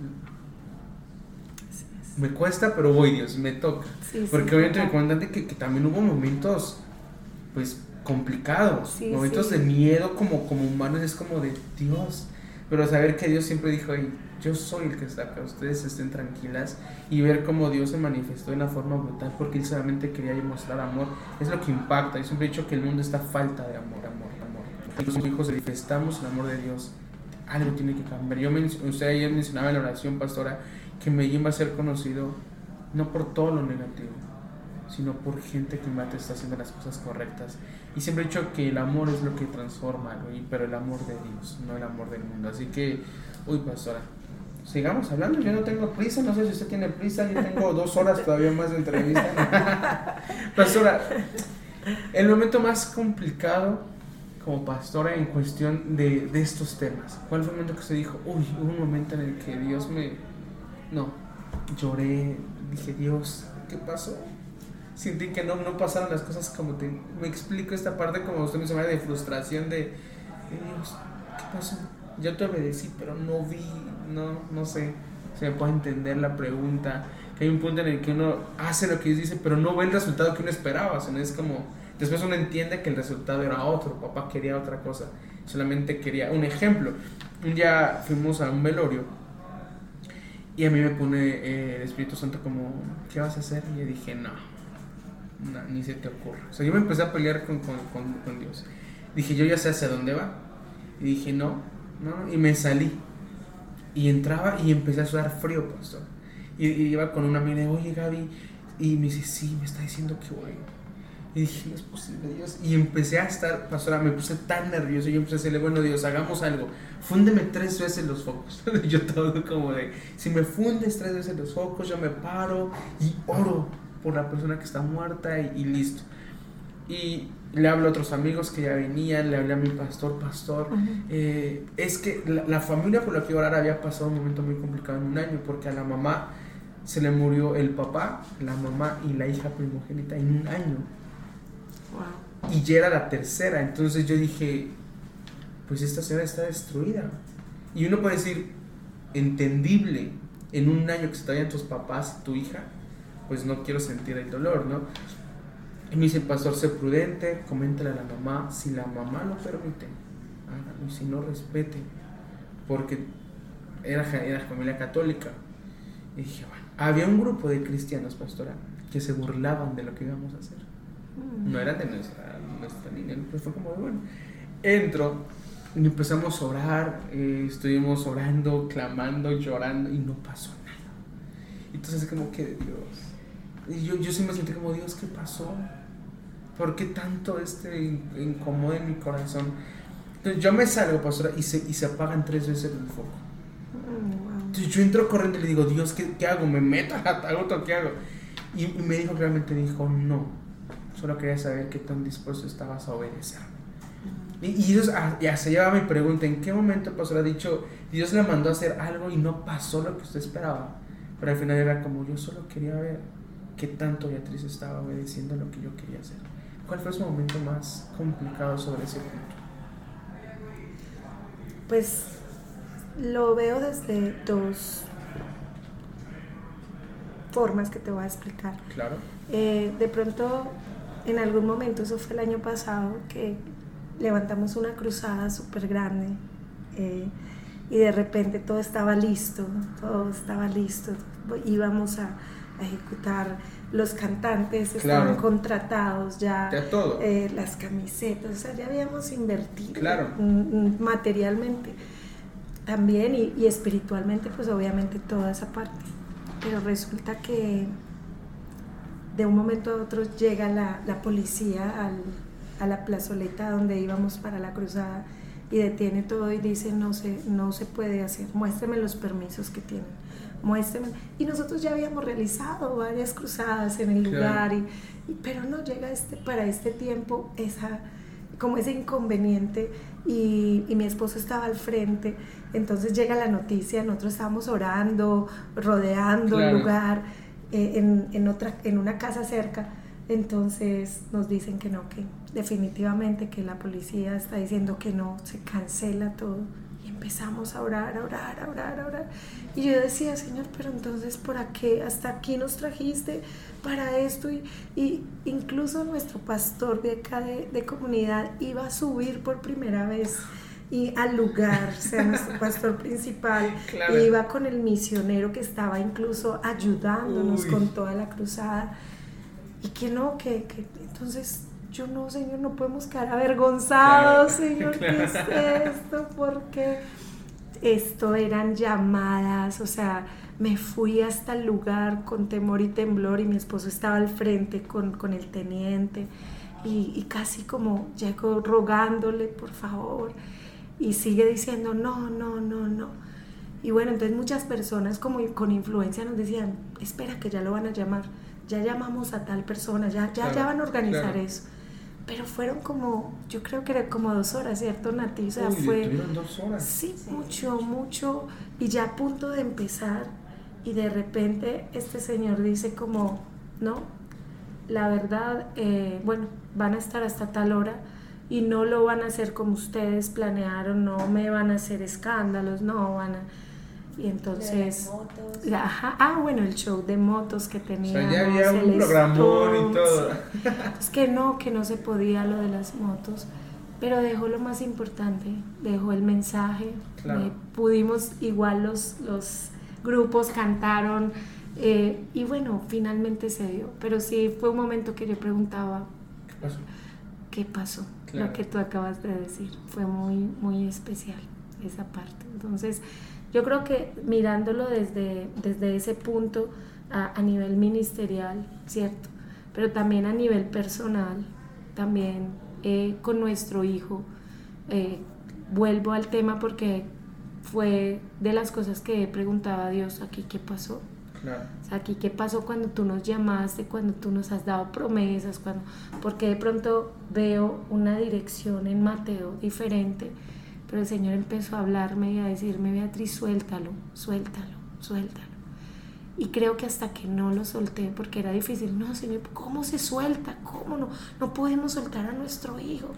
Me cuesta, pero voy, Dios, me toca. Porque obviamente me cuentan que, que también hubo momentos, pues, complicados, momentos de miedo como, como humanos, es como de Dios. Pero saber que Dios siempre dijo, yo soy el que está acá, ustedes estén tranquilas y ver cómo Dios se manifestó de una forma brutal porque Él solamente quería mostrar amor, es lo que impacta. Yo siempre he dicho que el mundo está falta de amor, amor, amor. Los hijos manifestamos el amor de Dios, algo tiene que cambiar. Yo usted ayer mencionaba en la oración, pastora, que Medellín va a ser conocido no por todo lo negativo, sino por gente que mate está haciendo las cosas correctas. Y siempre he dicho que el amor es lo que transforma, pero el amor de Dios, no el amor del mundo. Así que, uy, pastora, sigamos hablando. Yo no tengo prisa, no sé si usted tiene prisa, yo tengo dos horas todavía más de entrevista. pastora, el momento más complicado como pastora en cuestión de, de, estos temas, ¿cuál fue el momento que usted dijo, uy, hubo un momento en el que Dios me... No, lloré, dije, Dios, ¿qué pasó? Sentí que no, no pasaron las cosas como te... Me explico esta parte como usted me llama de frustración de, Dios, ¿qué pasó? Yo te obedecí, pero no vi no, no sé, se me puede entender la pregunta, que hay un punto en el que uno hace lo que Dios dice, pero no ve el resultado que uno esperaba, o es como, después uno entiende que el resultado era otro, papá quería otra cosa, solamente quería, un ejemplo, un día fuimos a un velorio, y a mí me pone eh, el Espíritu Santo como, ¿qué vas a hacer? Y yo dije, no, ni se te ocurre. O sea, yo me empecé a pelear con, con, con, Dios. Dije, yo ya sé hacia dónde va. Y dije, no, no, y me salí. Y entraba y empecé a sudar frío, pastor. Y, iba con una amiga y oye Gaby, y me dice, sí, me está diciendo que voy. Y dije, no es posible, Dios. Y empecé a estar, pastora, me puse tan nervioso. Y empecé a decirle, bueno, Dios, hagamos algo. Fúndeme tres veces los focos. yo todo como de, si me fundes tres veces los focos, yo me paro y oro por la persona que está muerta y listo. Y le hablo a otros amigos que ya venían, le hablé a mi pastor, pastor. Eh, es que la, familia por la que orar había pasado un momento muy complicado en un año, porque a la mamá se le murió el papá, la mamá y la hija primogénita en un año. Y ya era la tercera, entonces yo dije, pues esta señora está destruida. Y uno puede decir, entendible, en un año que se te vayan tus papás y tu hija, pues no quiero sentir el dolor, ¿no? Y me dice, pastor, sé prudente, coméntale a la mamá, si la mamá lo permite, hágalo, y si no, respete, porque era, era familia católica. Y dije, bueno, había un grupo de cristianos, pastora, que se burlaban de lo que íbamos a hacer. Mm. No era de nuestra, nuestra línea, pero fue como, bueno, entro y empezamos a orar, eh, estuvimos orando, clamando, llorando y no pasó nada. Entonces, como que Dios. Y yo, yo sí me sentí como, Dios, ¿qué pasó? ¿Por qué tanto este incomoda en mi corazón? Entonces yo me salgo, pastora, y se, y se apagan tres veces el foco. Mm, Entonces yo entro corriendo y le digo, Dios, ¿qué, qué hago? ¿Me meto al ataúd qué hago? Y, me dijo, realmente dijo, no. Solo quería saber qué tan dispuesto estabas a obedecer. Y, y Dios ah, ya se lleva mi pregunta, ¿en qué momento, pastor, ha dicho, Dios le mandó a hacer algo y no pasó lo que usted esperaba? Pero al final era como, yo solo quería ver qué tanto Beatriz estaba obedeciendo lo que yo quería hacer. ¿Cuál fue su momento más complicado sobre ese punto? Pues lo veo desde dos formas que te voy a explicar. Claro. Eh, de pronto, en algún momento, eso fue el año pasado, que levantamos una cruzada súper grande eh, y de repente todo estaba listo, todo estaba listo, íbamos a, ejecutar los cantantes estaban contratados ya, todo. Eh, las camisetas, o sea, ya habíamos invertido claro. materialmente también y, espiritualmente, pues obviamente toda esa parte. Pero resulta que de un momento a otro llega la, la policía al, a la plazoleta donde íbamos para la cruzada y detiene todo y dice no se, no se puede hacer, muéstrame los permisos que tienen, muéstrame. Y nosotros ya habíamos realizado varias cruzadas en el lugar, y, pero no llega este, para este tiempo esa, como ese inconveniente y, y mi esposo estaba al frente, entonces llega la noticia, nosotros estábamos orando, rodeando el lugar eh, en, en, otra, en una casa cerca entonces nos dicen que no, que definitivamente que la policía está diciendo que no, se cancela todo. Y empezamos a orar, a orar, a orar, a orar. Y yo decía, Señor, pero entonces, ¿por qué? Hasta aquí nos trajiste para esto. Y, y incluso nuestro pastor de acá de, de, comunidad iba a subir por primera vez y al lugar, o sea, nuestro pastor principal iba con el misionero que estaba incluso ayudándonos con toda la cruzada y que no, que, que entonces yo no, Señor, no podemos quedar avergonzados, Señor, ¿qué es esto? Porque esto eran llamadas, o sea, me fui hasta el lugar con temor y temblor y mi esposo estaba al frente con, con el teniente y, y, casi como llego rogándole, por favor, y sigue diciendo, no, no, no, no. Y bueno, entonces muchas personas como con influencia nos decían, espera que ya lo van a llamar ya llamamos a tal persona, ya, ya, ya van a organizar eso. Pero fueron como, yo creo que era como dos horas, ¿cierto, Nati? O sea, fue... dos horas. Sí, mucho, mucho. Y ya a punto de empezar, y de repente este señor dice como, no, la verdad, eh, bueno, van a estar hasta tal hora y no lo van a hacer como ustedes planearon, no me van a hacer escándalos, no van a y entonces, ah, bueno, el show de motos que tenía. O sea, ya había un programón y todo. Es que no, que no se podía lo de las motos, pero dejó lo más importante, dejó el mensaje. Eh, pudimos, igual los, los grupos cantaron, eh, y bueno, finalmente se dio. Pero sí fue un momento que yo preguntaba, ¿qué pasó? ¿Qué pasó? Lo que tú acabas de decir, fue muy, muy especial esa parte. Entonces, yo creo que mirándolo desde, desde ese punto a, nivel ministerial, ¿cierto? Pero también a nivel personal, también eh, con nuestro hijo, eh, vuelvo al tema porque fue de las cosas que he preguntado a Dios, aquí qué pasó. Claro. O sea, aquí qué pasó cuando tú nos llamaste, cuando tú nos has dado promesas, cuando, porque de pronto veo una dirección en Mateo diferente pero el Señor empezó a hablarme y a decirme, Beatriz, suéltalo, suéltalo, suéltalo. Y creo que hasta que no lo solté, porque era difícil, no, Señor, ¿cómo se suelta? ¿Cómo no? No podemos soltar a nuestro hijo.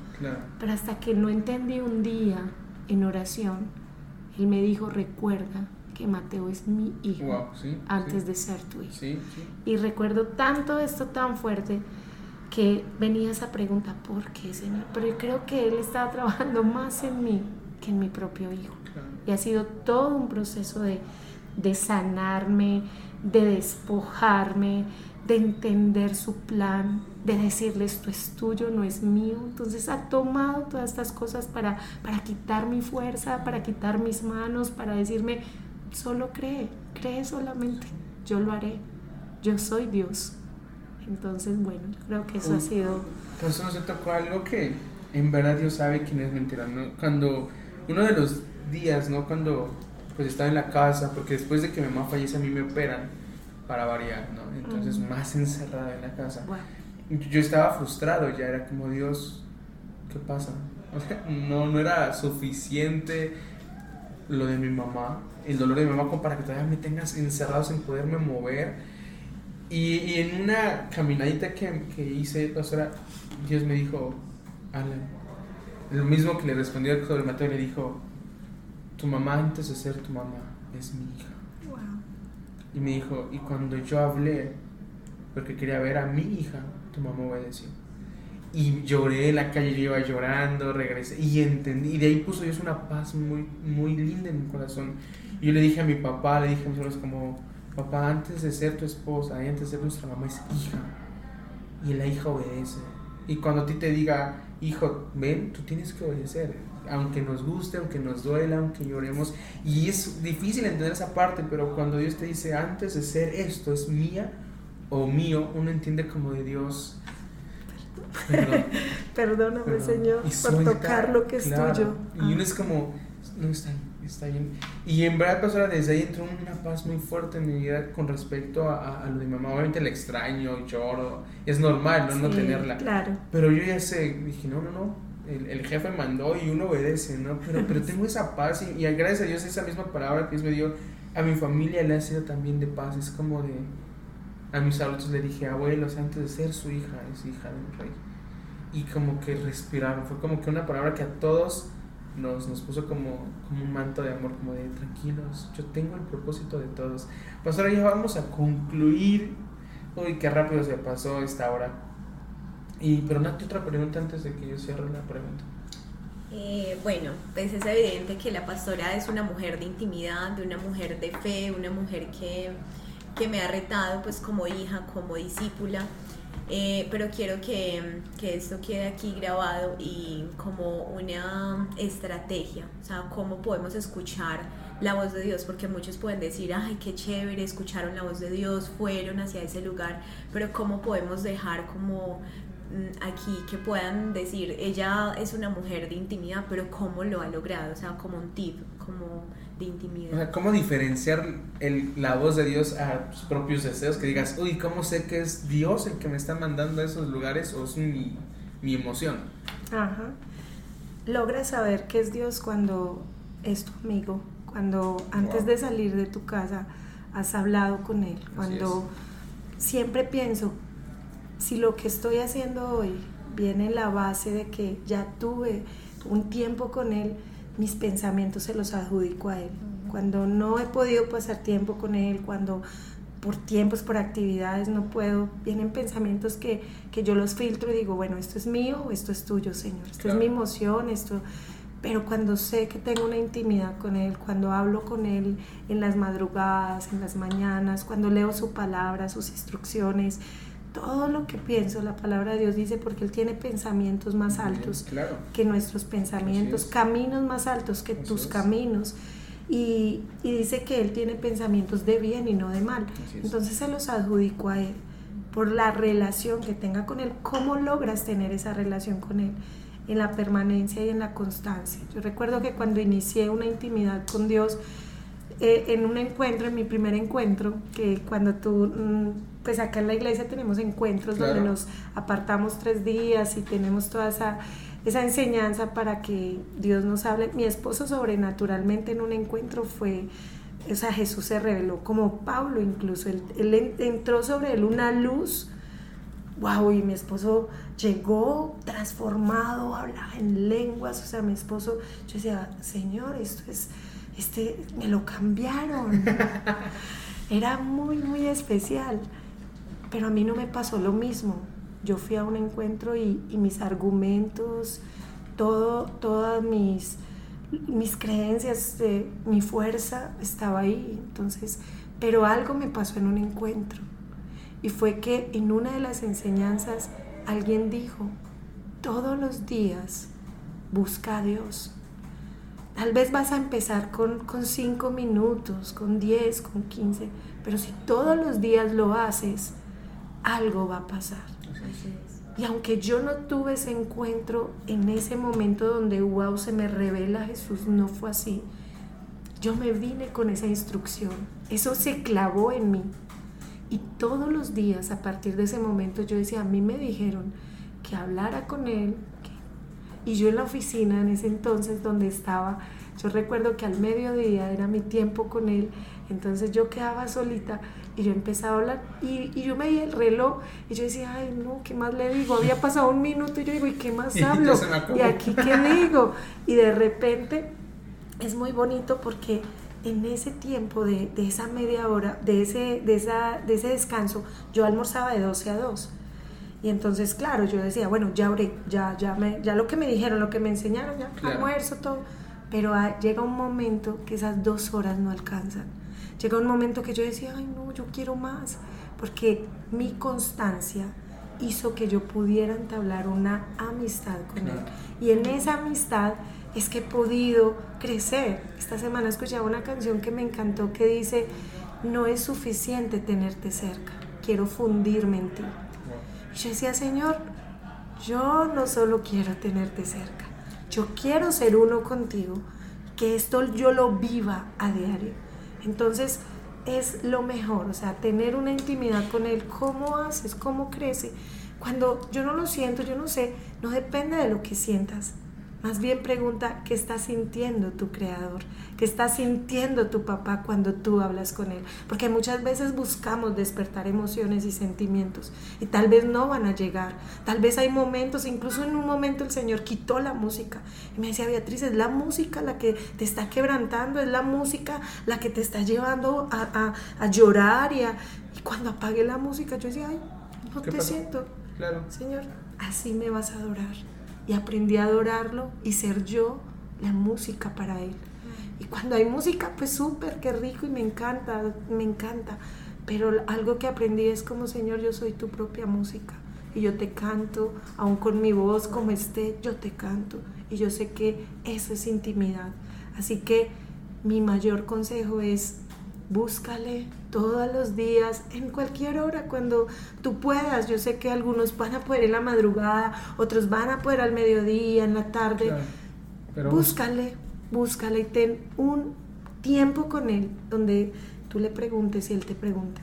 Pero hasta que no entendí un día en oración, Él me dijo, recuerda que Mateo es mi hijo antes de ser tu hijo. y recuerdo tanto esto tan fuerte que venía esa pregunta, ¿por qué, Señor? Pero yo creo que Él estaba trabajando más en mí que en mi propio hijo. Y ha sido todo un proceso de, de sanarme, de despojarme, de entender su plan, de decirle esto es tuyo, no es mío. Entonces ha tomado todas estas cosas para, para quitar mi fuerza, para quitar mis manos, para decirme, solo cree, cree solamente, yo lo haré, yo soy Dios. Entonces, bueno, creo que eso ha sido... Pues no se tocó algo que en verdad Dios sabe quién es mentira, ¿no? Cuando uno de los días, ¿no? Cuando pues estaba en la casa, porque después de que mi mamá fallece a mí me operan para variar, ¿no? Entonces más encerrada en la casa. Yo estaba frustrado, ya era como Dios, ¿qué pasa? no, no era suficiente lo de mi mamá, el dolor de mi mamá como para que todavía me tengas encerrado sin poderme mover. Y, y en una caminadita que, que hice, pastora, Dios me dijo, Alan, lo mismo que le respondió al Mateo, le dijo, tu mamá antes de ser tu mamá es mi hija. Y me dijo, y cuando yo hablé, porque quería ver a mi hija, tu mamá obedeció. Y lloré en la calle, yo iba llorando, regresé y entendí. Y de ahí puso Dios una paz muy, muy linda en mi corazón. Y yo le dije a mi papá, le dije a mis hermanos como, papá, antes de ser tu esposa y antes de ser nuestra mamá es hija. Y la hija obedece. Y cuando a ti te diga, hijo, ven, tú tienes que obedecer. Aunque nos guste, aunque nos duela, aunque lloremos. Y es difícil entender esa parte, pero cuando Dios te dice, antes de ser esto es mía o mío, uno entiende como de Dios. Perdón. Perdóname, Señor, por tocar lo que es tuyo. Y uno es como, no está está bien. Y en verdad, pastora, desde ahí entró una paz muy fuerte en mi vida con respecto a, a, lo de mi mamá. Obviamente la extraño, lloro, es normal no, no tenerla. Claro. Pero yo ya sé, dije, no, no, no, el, el, jefe mandó y uno obedece, ¿no? Pero, pero tengo esa paz y, y, gracias a Dios esa misma palabra que Dios me dio a mi familia le ha sido también de paz. Es como de, a mis adultos le dije, abuelos, antes de ser su hija, es hija de un rey. Y como que respiraron, fue como que una palabra que a todos nos, nos puso como, como un manto de amor, como de tranquilos, yo tengo el propósito de todos. Ahora ya vamos a concluir. Uy, qué rápido se pasó esta hora. Y, pero Nati, otra pregunta antes de que yo cierre la pregunta. Eh, bueno, pues es evidente que la pastora es una mujer de intimidad, de una mujer de fe, una mujer que, que me ha retado pues como hija, como discípula. Eh, pero quiero que, que, esto quede aquí grabado y como una estrategia, o sea, cómo podemos escuchar la voz de Dios, porque muchos pueden decir, ay, qué chévere, escucharon la voz de Dios, fueron hacia ese lugar, pero cómo podemos dejar como mm, aquí que puedan decir, ella es una mujer de intimidad, pero cómo lo ha logrado, o sea, como un tip, como de intimidad. O sea, ¿cómo diferenciar el, la voz de Dios a tus propios deseos? Que digas, uy, ¿cómo sé que es Dios el que me está mandando a esos lugares o es mi, mi emoción? Ajá. Logras saber que es Dios cuando es tu amigo, cuando antes wow. de salir de tu casa has hablado con Él, cuando siempre pienso, si lo que estoy haciendo hoy viene en la base de que ya tuve un tiempo con Él, mis pensamientos se los adjudico a Él. Cuando no he podido pasar tiempo con Él, cuando por tiempos, por actividades no puedo, vienen pensamientos que, que yo los filtro y digo, bueno, esto es mío esto es tuyo, Señor. Esto claro. es mi emoción, esto... Pero cuando sé que tengo una intimidad con Él, cuando hablo con Él en las madrugadas, en las mañanas, cuando leo su palabra, sus instrucciones, todo lo que pienso, la palabra de Dios dice, porque Él tiene pensamientos más altos claro. que nuestros pensamientos, caminos más altos que Así tus es. caminos. Y, y, dice que Él tiene pensamientos de bien y no de mal. Entonces se los adjudico a Él por la relación que tenga con Él. ¿Cómo logras tener esa relación con Él? En la permanencia y en la constancia. Yo recuerdo que cuando inicié una intimidad con Dios, eh, en un encuentro, en mi primer encuentro, que cuando tú, pues acá en la iglesia tenemos encuentros Claro. donde nos apartamos tres días y tenemos toda esa, esa enseñanza para que Dios nos hable. Mi esposo sobrenaturalmente en un encuentro fue, o sea, Jesús se reveló como Pablo incluso, él, él en- entró sobre él una luz. Wow, y mi esposo llegó transformado, hablaba en lenguas, o sea, mi esposo, yo decía, Señor, esto es, este, me lo cambiaron. Era muy, muy especial. Pero a mí no me pasó lo mismo. Yo fui a un encuentro y, mis argumentos, todo, todas mis, mis creencias, eh, mi fuerza estaba ahí. Entonces, pero algo me pasó en un encuentro. Y fue que en una de las enseñanzas alguien dijo, todos los días busca a Dios. Tal vez vas a empezar con, con cinco minutos, con 10, con 15, pero si todos los días lo haces, algo va a pasar. Y aunque yo no tuve ese encuentro en ese momento donde, wow, se me revela Jesús, no fue así. Yo me vine con esa instrucción. Eso se clavó en mí. Y todos los días, a partir de ese momento, yo decía, a mí me dijeron que hablara con él. Y yo en la oficina, en ese entonces donde estaba, yo recuerdo que al mediodía era mi tiempo con él. Entonces yo quedaba solita y yo empezaba a hablar y, y yo veía el reloj y yo decía, ay no, ¿qué más le digo? Había pasado un minuto y yo digo, ¿y qué más hablo? me. Y aquí, ¿qué digo? Y de repente es muy bonito porque en ese tiempo de, de esa media hora, de ese, de, esa, de ese descanso, yo almorzaba de 12 a 2. Y entonces, claro, yo decía, bueno, ya oré, ya, ya, me, ya lo que me dijeron, lo que me enseñaron, ya Claro. almuerzo, todo. Pero ah, llega un momento que esas dos horas no alcanzan. llega un momento que yo decía, ay no, yo quiero más, porque mi constancia hizo que yo pudiera entablar una amistad con Él. Y en esa amistad es que he podido crecer. Esta semana escuchaba una canción que me encantó que dice, no es suficiente tenerte cerca, quiero fundirme en ti. Yo decía, Señor, yo no solo quiero tenerte cerca, yo quiero ser uno contigo, que esto yo lo viva a diario. Entonces es lo mejor, o sea, tener una intimidad con Él, cómo haces, cómo crece. Cuando yo no lo siento, yo no sé, no depende de lo que sientas, más bien pregunta qué está sintiendo tu creador, qué está sintiendo tu papá cuando tú hablas con él. Porque muchas veces buscamos despertar emociones y sentimientos y tal vez no van a llegar. Tal vez hay momentos, incluso en un momento el Señor quitó la música. Y me decía, Beatriz, es la música la que te está quebrantando, es la música la que te está llevando a, llorar. Y, y cuando apague la música, yo decía, ay, no te siento. Claro. Señor, así me vas a adorar y aprendí a adorarlo y ser yo la música para él. Y cuando hay música, pues súper, qué rico y me encanta, me encanta. Pero algo que aprendí es como, Señor, yo soy tu propia música. Y yo te canto, aun con mi voz como esté, yo te canto. Y yo sé que eso es intimidad. Así que mi mayor consejo es búscale todos los días, en cualquier hora, cuando tú puedas. Yo sé que algunos van a poder en la madrugada, otros van a poder al mediodía, en la tarde. búscale, búscale y ten un tiempo con él donde tú le preguntes y él te pregunta.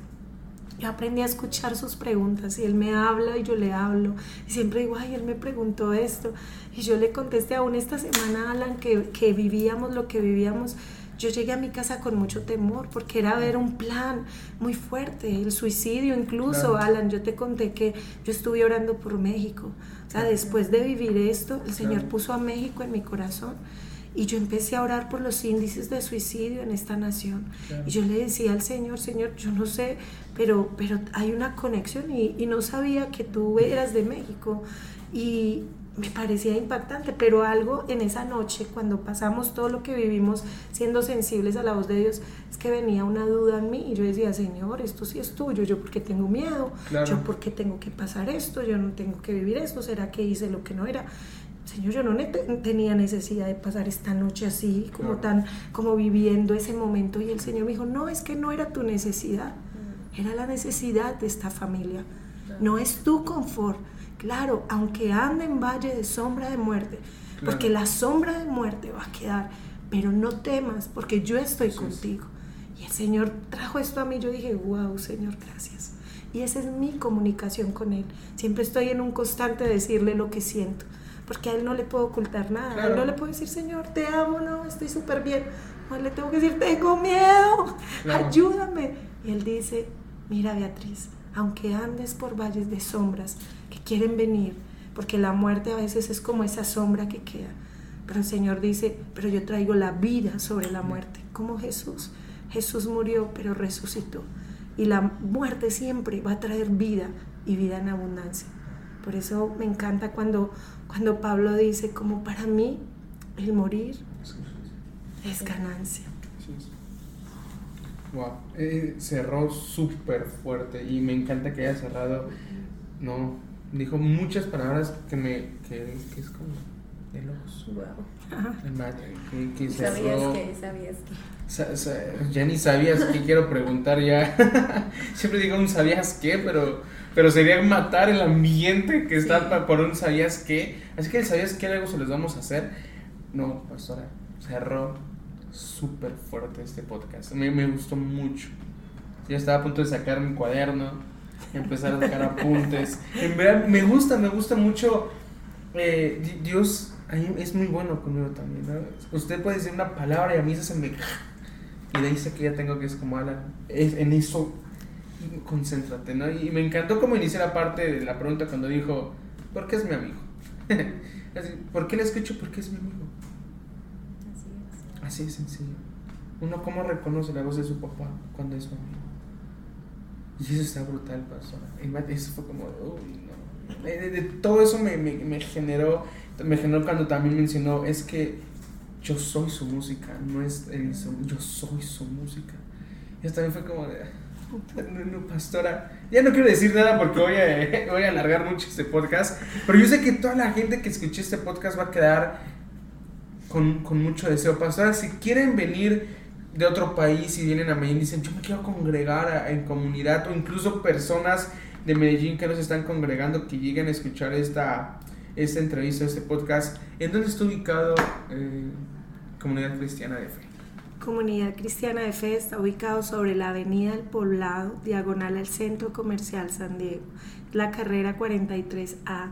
Yo aprendí a escuchar sus preguntas y él me habla y yo le hablo. Y siempre digo, ay, él me preguntó esto. Y yo le contesté aún esta semana, Alan, que, que vivíamos lo que vivíamos yo llegué a mi casa con mucho temor porque era ver un plan muy fuerte, el suicidio incluso, Alan, yo te conté que yo estuve orando por México. O sea, después de vivir esto, el Señor puso a México en mi corazón y yo empecé a orar por los índices de suicidio en esta nación. Y yo le decía al Señor, Señor, yo no sé, pero, pero hay una conexión y, y no sabía que tú eras de México. Y, me parecía impactante, pero algo en esa noche, cuando pasamos todo lo que vivimos siendo sensibles a la voz de Dios, es que venía una duda en mí y yo decía, Señor, esto sí es tuyo, yo porque tengo miedo, yo porque tengo que pasar esto, yo no tengo que vivir esto, ¿será que hice lo que no era? Señor, yo no tenía necesidad de pasar esta noche así, como tan, como viviendo ese momento. Y el Señor me dijo, no, es que no era tu necesidad, mm. era la necesidad de esta familia. No es tu confort, Claro, aunque ande en valle de sombra de muerte, porque la sombra de muerte va a quedar, pero no temas, porque yo estoy contigo. Y el Señor trajo esto a mí, yo dije, wow, Señor, gracias. Y esa es mi comunicación con Él. Siempre estoy en un constante decirle lo que siento, porque a Él no le puedo ocultar nada. A Él no le puedo decir, Señor, te amo, no, estoy súper bien. No le tengo que decir, tengo miedo, ayúdame. Y Él dice, mira Beatriz, aunque andes por valles de sombras que quieren venir, porque la muerte a veces es como esa sombra que queda. Pero el Señor dice, pero yo traigo la vida sobre la muerte, como Jesús. Jesús murió, pero resucitó. Y la muerte siempre va a traer vida y vida en abundancia. Por eso me encanta cuando, cuando Pablo dice, como para mí el morir es ganancia. Wow, eh, cerró súper fuerte y me encanta que haya cerrado. No, dijo muchas palabras que me. que, es como. de locos. Wow. Que, que ¿Sabías que? ¿Sabías que? ya ni sabías qué quiero preguntar ya. Siempre digo un sabías qué, pero, pero sería matar el ambiente que está por un sabías qué. Así que el sabías qué luego se los vamos a hacer. No, pastora, cerró súper fuerte este podcast. A mí me gustó mucho. Ya estaba a punto de sacar mi cuaderno, empezar a sacar apuntes. En verdad, me gusta, me gusta mucho. Eh, Dios es muy bueno conmigo también. Usted puede decir una palabra y a mí se me. Y de ahí sé que ya tengo que es como Alan. Es, en eso, concéntrate, ¿no? Y me encantó como iniciar la parte de la pregunta cuando dijo: ¿Por qué es mi amigo? ¿Por qué le escucho? Porque es mi amigo. Así de sencillo. Uno cómo reconoce la voz de su papá cuando es su amigo. Y eso está brutal, pastor. Eso fue como. De, todo eso me, me, me, generó, me generó cuando también mencionó, es que yo soy su música, no es él, yo soy su música. Y hasta también fue como de, no, no, pastora, ya no quiero decir nada porque voy a, voy a alargar mucho este podcast, pero yo sé que toda la gente que escuche este podcast va a quedar con, con mucho deseo. Pastora, si quieren venir de otro país y vienen a Medellín y dicen, yo me quiero congregar a- en comunidad, o incluso personas de Medellín que nos están congregando, que lleguen a escuchar esta, esta entrevista, este podcast, ¿en dónde está ubicado eh, Comunidad Cristiana de Fe? Comunidad Cristiana de Fe está ubicado sobre la Avenida El Poblado, diagonal al Centro Comercial San Diego, la carrera 43A.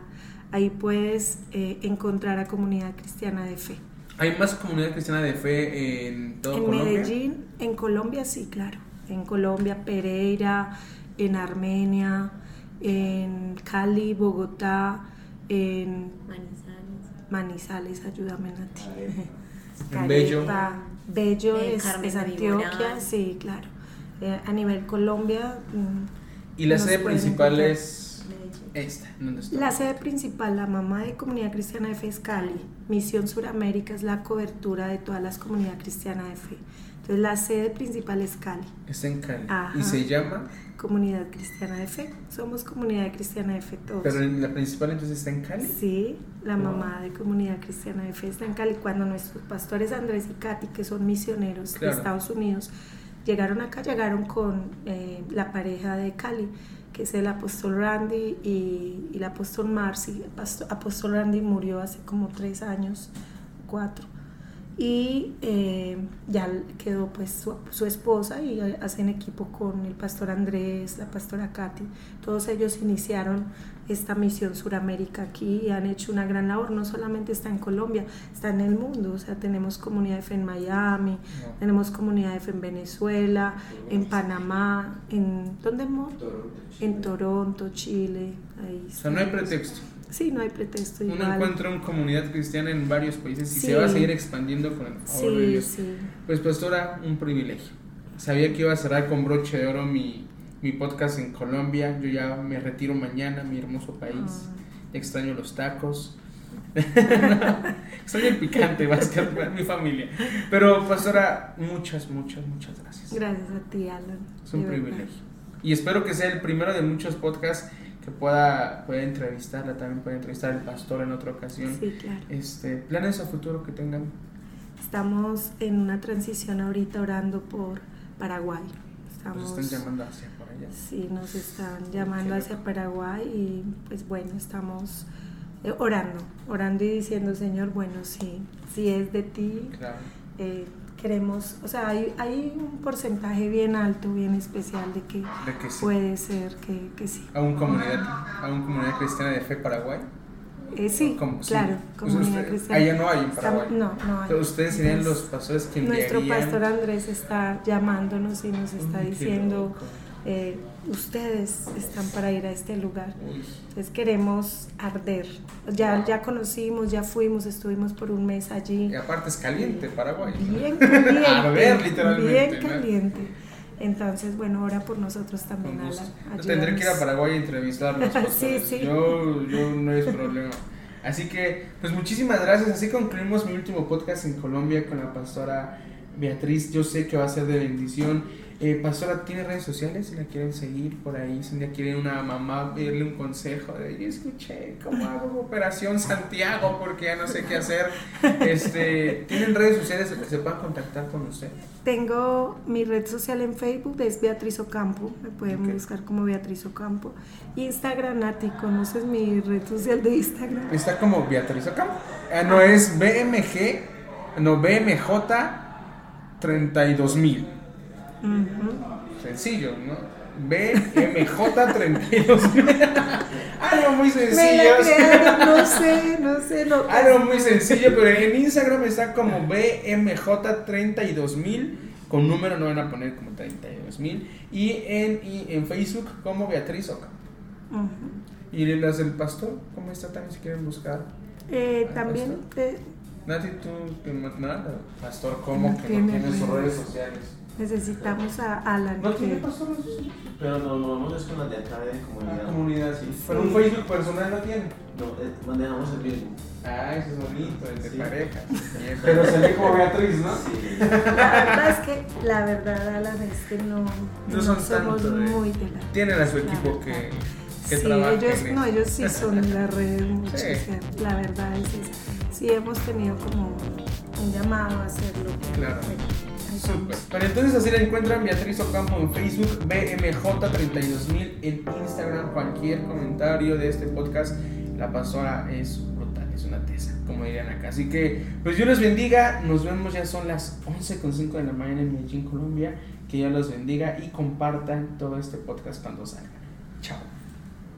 Ahí puedes eh, encontrar a Comunidad Cristiana de Fe. ¿Hay más Comunidad Cristiana de Fe en todo En Colombia? Medellín, en Colombia sí, claro. En Colombia, Pereira, en Armenia, en Cali, Bogotá, en Manizales. Manizales, ayúdame Nati. En Bello. Bello Eh, es, Antioquia, sí, claro. Eh, a nivel Colombia, mm, Y la sede principal encontrar. es. Esta, ¿en ¿dónde está? la sede principal, la mamá de Comunidad Cristiana de Fe es Cali. Misión Suramérica es la cobertura de todas las comunidades cristianas de fe. Entonces la sede principal es Cali, Está en Cali. Ajá. Y se llama, Comunidad Cristiana de Fe. Somos Comunidad Cristiana de Fe todos. pero la principal entonces está en Cali. Sí, la Wow. mamá de Comunidad Cristiana de Fe está en Cali. Cuando nuestros pastores Andrés y Katy, que son misioneros Claro. de Estados Unidos, llegaron acá, llegaron con eh, la pareja de Cali, que es el apóstol Randy y, y el apóstol Marcy. El apóstol Randy murió hace como tres años, cuatro. Y eh, ya quedó pues su, su esposa y hacen equipo con el pastor Andrés, la pastora Katy. Todos ellos iniciaron esta misión Suramérica aquí y han hecho una gran labor. No solamente está en Colombia, está en el mundo. O sea, tenemos comunidad de fe en Miami, No. tenemos comunidad de fe en Venezuela, en Panamá, en ¿dónde amor? En Toronto, Chile. Ahí O sea, no hay pretexto. Sí, no hay pretexto. Uno igual. encuentra una comunidad cristiana en varios países y Sí. se va a seguir expandiendo con el favor de Sí, Dios. sí. Pues pastora, un privilegio. Sabía que iba a cerrar con broche de oro mi, mi podcast en Colombia. Yo ya me retiro mañana, mi hermoso país. Ah. Extraño los tacos. Extraño el picante, que mi familia. Pero pastora, muchas, muchas, muchas gracias. Gracias a ti, Alan. Es un privilegio. Y espero que sea el primero de muchos podcasts que pueda, pueda entrevistarla. También pueda entrevistar al pastor en otra ocasión. Sí, claro. Este, planes a futuro que tengan. Estamos en una transición ahorita orando por Paraguay. Nos están llamando hacia. Sí, nos están llamando hacia Paraguay y pues bueno, estamos eh, orando, orando y diciendo, Señor, bueno, sí, si es de ti, Claro. eh, queremos, o sea, hay, hay un porcentaje bien alto, bien especial de que De que sí. puede ser que, que sí. A una comunidad, a una comunidad cristiana de fe Paraguay. Eh, sí, claro, comunidad cristiana. allá no hay en Paraguay. no, no hay. Ustedes serían los Entonces, pastores que Nuestro pastor Andrés está llamándonos y nos está Uy, diciendo, loco. Eh, ustedes están para ir a este lugar. Entonces queremos arder. Ya, ya conocimos, ya fuimos, estuvimos por un mes allí. Y aparte es caliente Paraguay. ¿no? Bien caliente. A ver, literalmente. Bien ¿no? caliente. Entonces, bueno, ora por nosotros también. Alan. Yo tendré que ir a. Paraguay a entrevistarlos. Sí, sí. Yo, yo no es problema. Así que, pues muchísimas gracias. Así concluimos mi último podcast en Colombia con la pastora Beatriz. Yo sé que va a ser de bendición. Eh, pastora, ¿tiene redes sociales? Si la quieren seguir por ahí, si un día quieren una mamá pedirle un consejo de, yo escuché cómo hago Operación Santiago porque ya no sé qué hacer. Este, ¿Tienen redes sociales que se puedan contactar con usted? Tengo mi red social en Facebook, es Beatriz Ocampo, me pueden buscar como Beatriz Ocampo. Instagram, Nati, ¿conoces mi red social de Instagram? Está como Beatriz Ocampo. Ah, no es BMG, no BMJ 32000. Sencillo, ¿no? BMJ 32000. Algo muy sencillo. crearon, no sé, no sé. Algo muy sencillo, pero en Instagram está como BMJ 32000 con número no van a poner como 32000 y en y en Facebook como Beatriz Ocampo. Ujú. Y las del pastor, ¿cómo está también si quieren buscar? Eh, también pastor. eh, Nati, tú, que nada, pastor, ¿cómo No que no tiene tienes redes sociales? Necesitamos a Alan. ¿No que- tiene? Pero no, no, no es con las de acá de comunidad. La comunidad, sí. Sí. Pero un Facebook personal no tiene. No, eh, manejamos el mismo. Ah, eso es bonito, el de Sí. pareja. Pero salió como Beatriz, ¿no? Sí. La verdad es que, la verdad, Alan, es que no, No son somos tanto muy de la. Tienen a su equipo que, que sí, trabaja ellos, en no, ellos sí son en las redes mucho, Sí. o sea, la verdad es esa. Sí hemos tenido como un llamado a hacerlo. Claro. Pero entonces así la encuentran Beatriz Ocampo en Facebook, BMJ32000 en Instagram. Cualquier comentario de este podcast, la pastora es brutal, es una tesa, como dirían acá. Así que, pues Dios los bendiga. Nos vemos, ya son las 11.05 de la mañana en Medellín, Colombia. Que Dios los bendiga y compartan todo este podcast cuando salga.